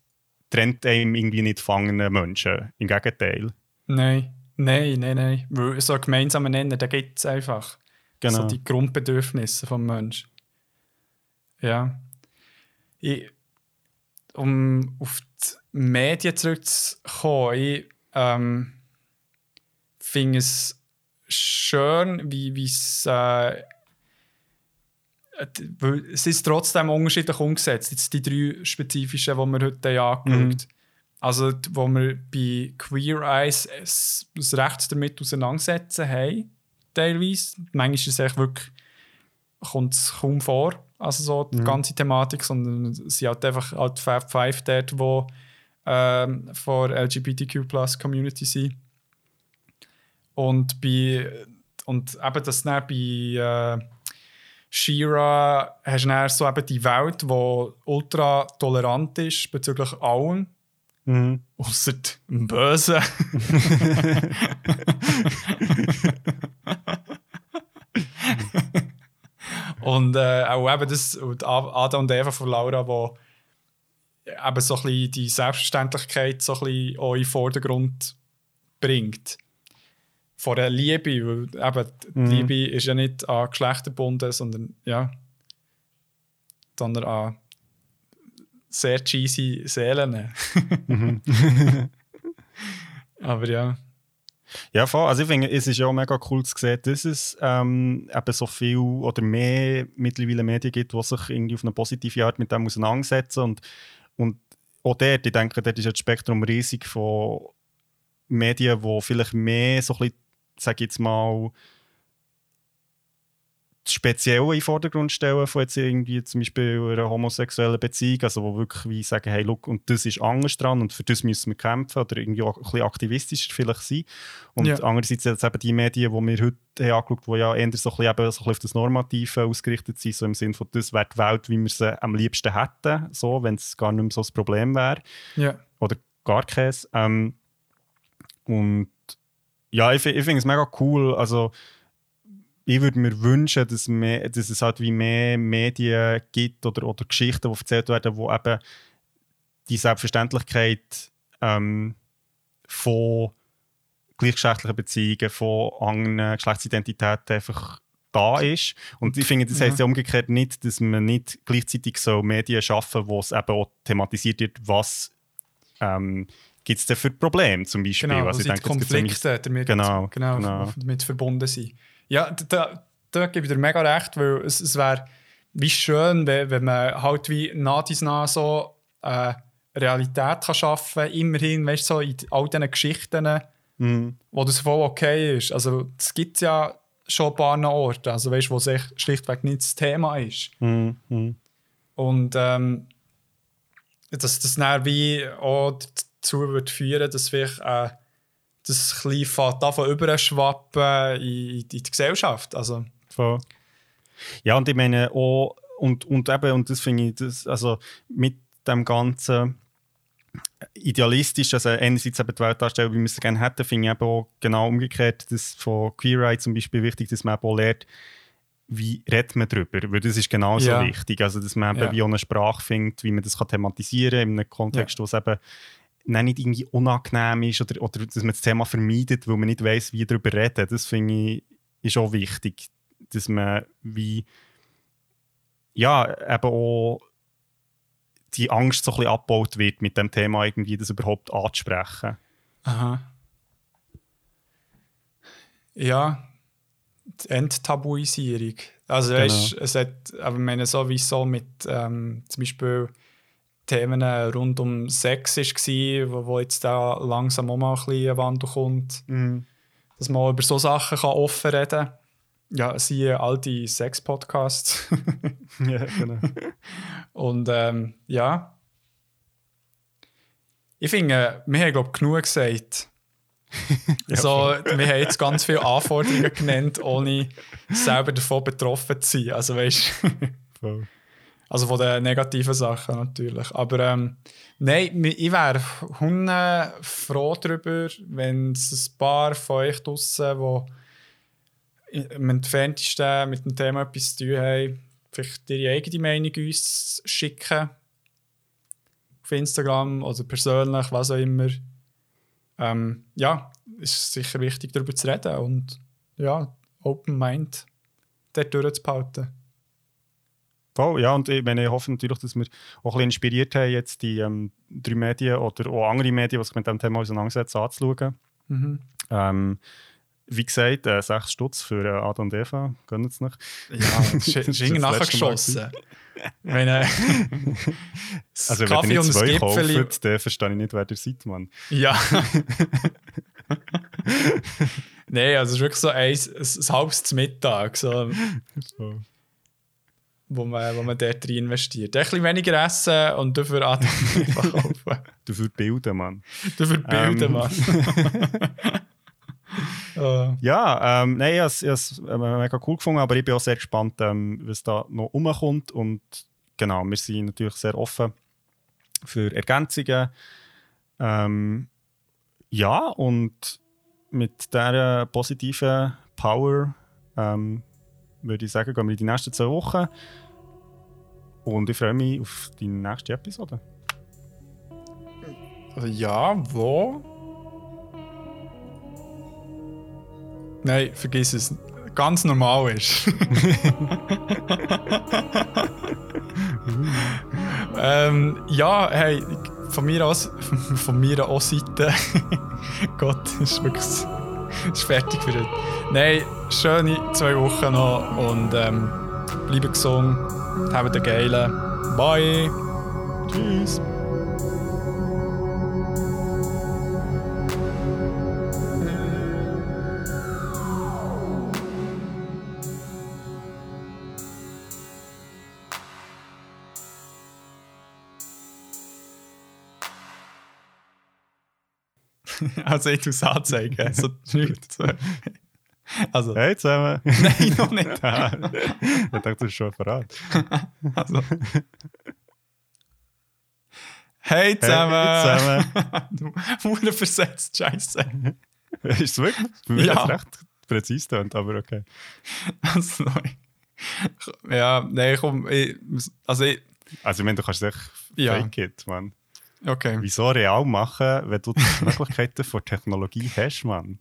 trennt einem irgendwie nicht gefangene Menschen. Im Gegenteil. nein, nein, nein, nein. Weil so einen gemeinsamen Nenner, da gibt es einfach. Genau. So die Grundbedürfnisse des Menschen. Ja. Ich, um auf die Medien zurückzukommen, ich ähm, finde es schön, wie es. Äh, es ist trotzdem unterschiedlich umgesetzt. Jetzt die drei spezifischen, die wir heute haben angeschaut Also, wo wir bei Queer Eyes es, das Recht damit auseinandersetzen haben, teilweise. Manchmal ist es echt wirklich, kommt es kaum vor, also so die ganze Thematik, sondern es sind halt einfach halt Fab Five dort, wo ähm, von LGBTQ Community sind. Und bei und eben das dann bei äh, Shira hast du dann so eben die Welt, die ultra tolerant ist bezüglich allem, Mhm. außer dem Bösen. und äh, auch eben das, Adam und Eva von Laura, wo eben so ein bisschen die Selbstverständlichkeit so ein bisschen in den Vordergrund bringt. Von der Liebe, weil eben die Mhm. Liebe ist ja nicht an Geschlechter gebunden, sondern ja, sondern an sehr cheesy Seelen. Mhm. Aber ja. Ja, voll. Also ich finde, es ist ja auch mega cool zu sehen, dass es ähm, eben so viel oder mehr mittlerweile Medien gibt, die sich irgendwie auf eine positive Art mit dem auseinandersetzen. Und, und auch dort, ich denke, dort ist das Spektrum riesig von Medien, die vielleicht mehr so ein bisschen, sag ich jetzt mal, das Spezielle in den Vordergrund stellen von jetzt irgendwie zum Beispiel einer homosexuellen Beziehung, also wo wirklich wie sagen, hey, look, und das ist anders dran und für das müssen wir kämpfen oder irgendwie auch ein bisschen aktivistischer vielleicht sein. Und Ja. andererseits jetzt eben die Medien, die wir heute haben angeschaut die ja eher so ein bisschen, eben, so ein bisschen auf das Normative ausgerichtet sind, so im Sinne von, das wäre die Welt, wie wir sie am liebsten hätten, so, wenn es gar nicht mehr so das Problem wäre Ja. oder gar keins. Ähm, und ja, ich, ich finde es mega cool. Also, ich würde mir wünschen, dass, mehr, dass es halt wie mehr Medien gibt oder, oder Geschichten, die erzählt werden, wo eben die Selbstverständlichkeit ähm, von gleichgeschlechtlichen Beziehungen, von anderen Geschlechtsidentitäten einfach da ist. Und ich finde, das Ja. heisst ja umgekehrt nicht, dass man nicht gleichzeitig so Medien schaffen, wo es eben auch thematisiert wird, was ähm, gibt es denn für Probleme zum Beispiel. Genau, also denke, Konflikte damit, Genau, genau, genau. damit verbunden sind. Ja, da- da, gebe ich dir mega recht, weil es, es wäre wie schön, wenn, wenn man halt wie nach dies nach so äh, Realität kann schaffen kann, immerhin, weißt du, so in all diesen Geschichten, Mhm. wo das voll okay ist. Also es gibt ja schon ein paar Orte, also weißt, wo es echt schlichtweg nicht das Thema ist. Mhm. Mhm. Und ähm, dass das dann wie auch dazu würde führen, dass vielleicht äh, das ein bisschen davon überschwappen in, in die Gesellschaft. Also, Voll. Ja, und ich meine auch, und, und eben, und das finde ich, das, also mit dem ganzen idealistisch, also einerseits eben die Welt darstellen, wie wir es gerne hätten, finde ich eben auch genau umgekehrt, das von Queer Eye zum Beispiel wichtig, dass man eben auch lernt, wie redet man darüber, weil das ist genauso Ja. wichtig, also dass man eben Ja. wie auch eine Sprache findet, wie man das kann thematisieren kann, in einem Kontext, wo es eben dann nicht irgendwie unangenehm ist oder, oder dass man das Thema vermeidet, weil man nicht weiß, wie darüber reden, das finde ich ist auch wichtig, dass man wie ja, eben auch die Angst so ein bisschen abgebaut wird, mit dem Thema irgendwie das überhaupt anzusprechen. Aha. Ja, die Enttabuisierung. Also Genau. weißt, es hat, aber ich meine, sowieso mit ähm, zum Beispiel Themen rund um Sex war, wo, wo jetzt da langsam auch mal ein bisschen ein Wandel kommt, dass man über so Sachen kann offen reden kann. Ja, siehe all die Sex-Podcasts. ja, genau. Und ähm, ja. Ich finde, wir haben glaube genug gesagt. so, wir haben jetzt ganz viele Anforderungen genannt, ohne selber davon betroffen zu sein. Also weißt Voll. Also von den negativen Sachen natürlich. Aber ähm, nein, ich wäre hunde froh darüber, wenn es ein paar von euch draussen, die am entferntesten mit dem Thema etwas zu tun haben, vielleicht ihre eigene Meinung uns schicken. Auf Instagram oder persönlich, was auch immer. Ähm, ja, ist sicher wichtig, darüber zu reden und ja, Open Mind dort durchzubehalten. Voll, ja, und ich, meine, ich hoffe natürlich, dass wir auch ein bisschen inspiriert haben, jetzt die ähm, drei Medien oder auch andere Medien, die sich mit dem Thema auseinandersetzen, anzuschauen. Mhm. Ähm, wie gesagt, äh, sechs Stutz für äh, Adam und Eva, gönnen es nicht. Ja, ist, Das ist ist irgendwie das nachher letzte Mal geschossen. Wenn, äh, Also, wenn ihr nicht zwei kauft, dann verstehe ich nicht, wer ihr seid, Mann. Ja. Nein, also es ist wirklich so ein, ein, ein halbes Mittag, So. Wo, man, wo man dort rein investiert. Ein bisschen weniger essen und dafür einfach kaufen. Dafür bilden, Mann. Dafür bilden, Ähm. Mann. Äh, Ja, ähm, nein, ich habe es äh, mega cool gefunden, aber ich bin auch sehr gespannt, ähm, was da noch rumkommt. Und genau, wir sind natürlich sehr offen für Ergänzungen. Ähm, ja, und mit dieser positiven Power ähm, würde ich sagen, gehen wir in die nächsten zwei Wochen. Und ich freue mich auf die nächste Episode. ja, wo? Nein, vergiss es. Ganz normal ist. ähm, ja, hey, von mir aus, von mir aus Seite. Gott, ist wirklich ist fertig für heute. Nein, schöne zwei Wochen noch und ähm, bleibt gesund, habt einen geilen. Bye. Tschüss. Also ich tue es anzeigen. So, nichts. also, Hey zusammen! nein, noch nicht. ich dachte, das ist schon verraten. Also. Hey zusammen! Hey du Hure versetzt, Scheiße. Ist es wirklich? Bei mir Ja. recht präzise tönt, aber okay. Also, ja, nein, komm, ich, also ich, Also ich meine, du kannst echt Ja. fake it, Mann. Okay. Wieso real machen, wenn du die Möglichkeiten von Technologie hast, Mann?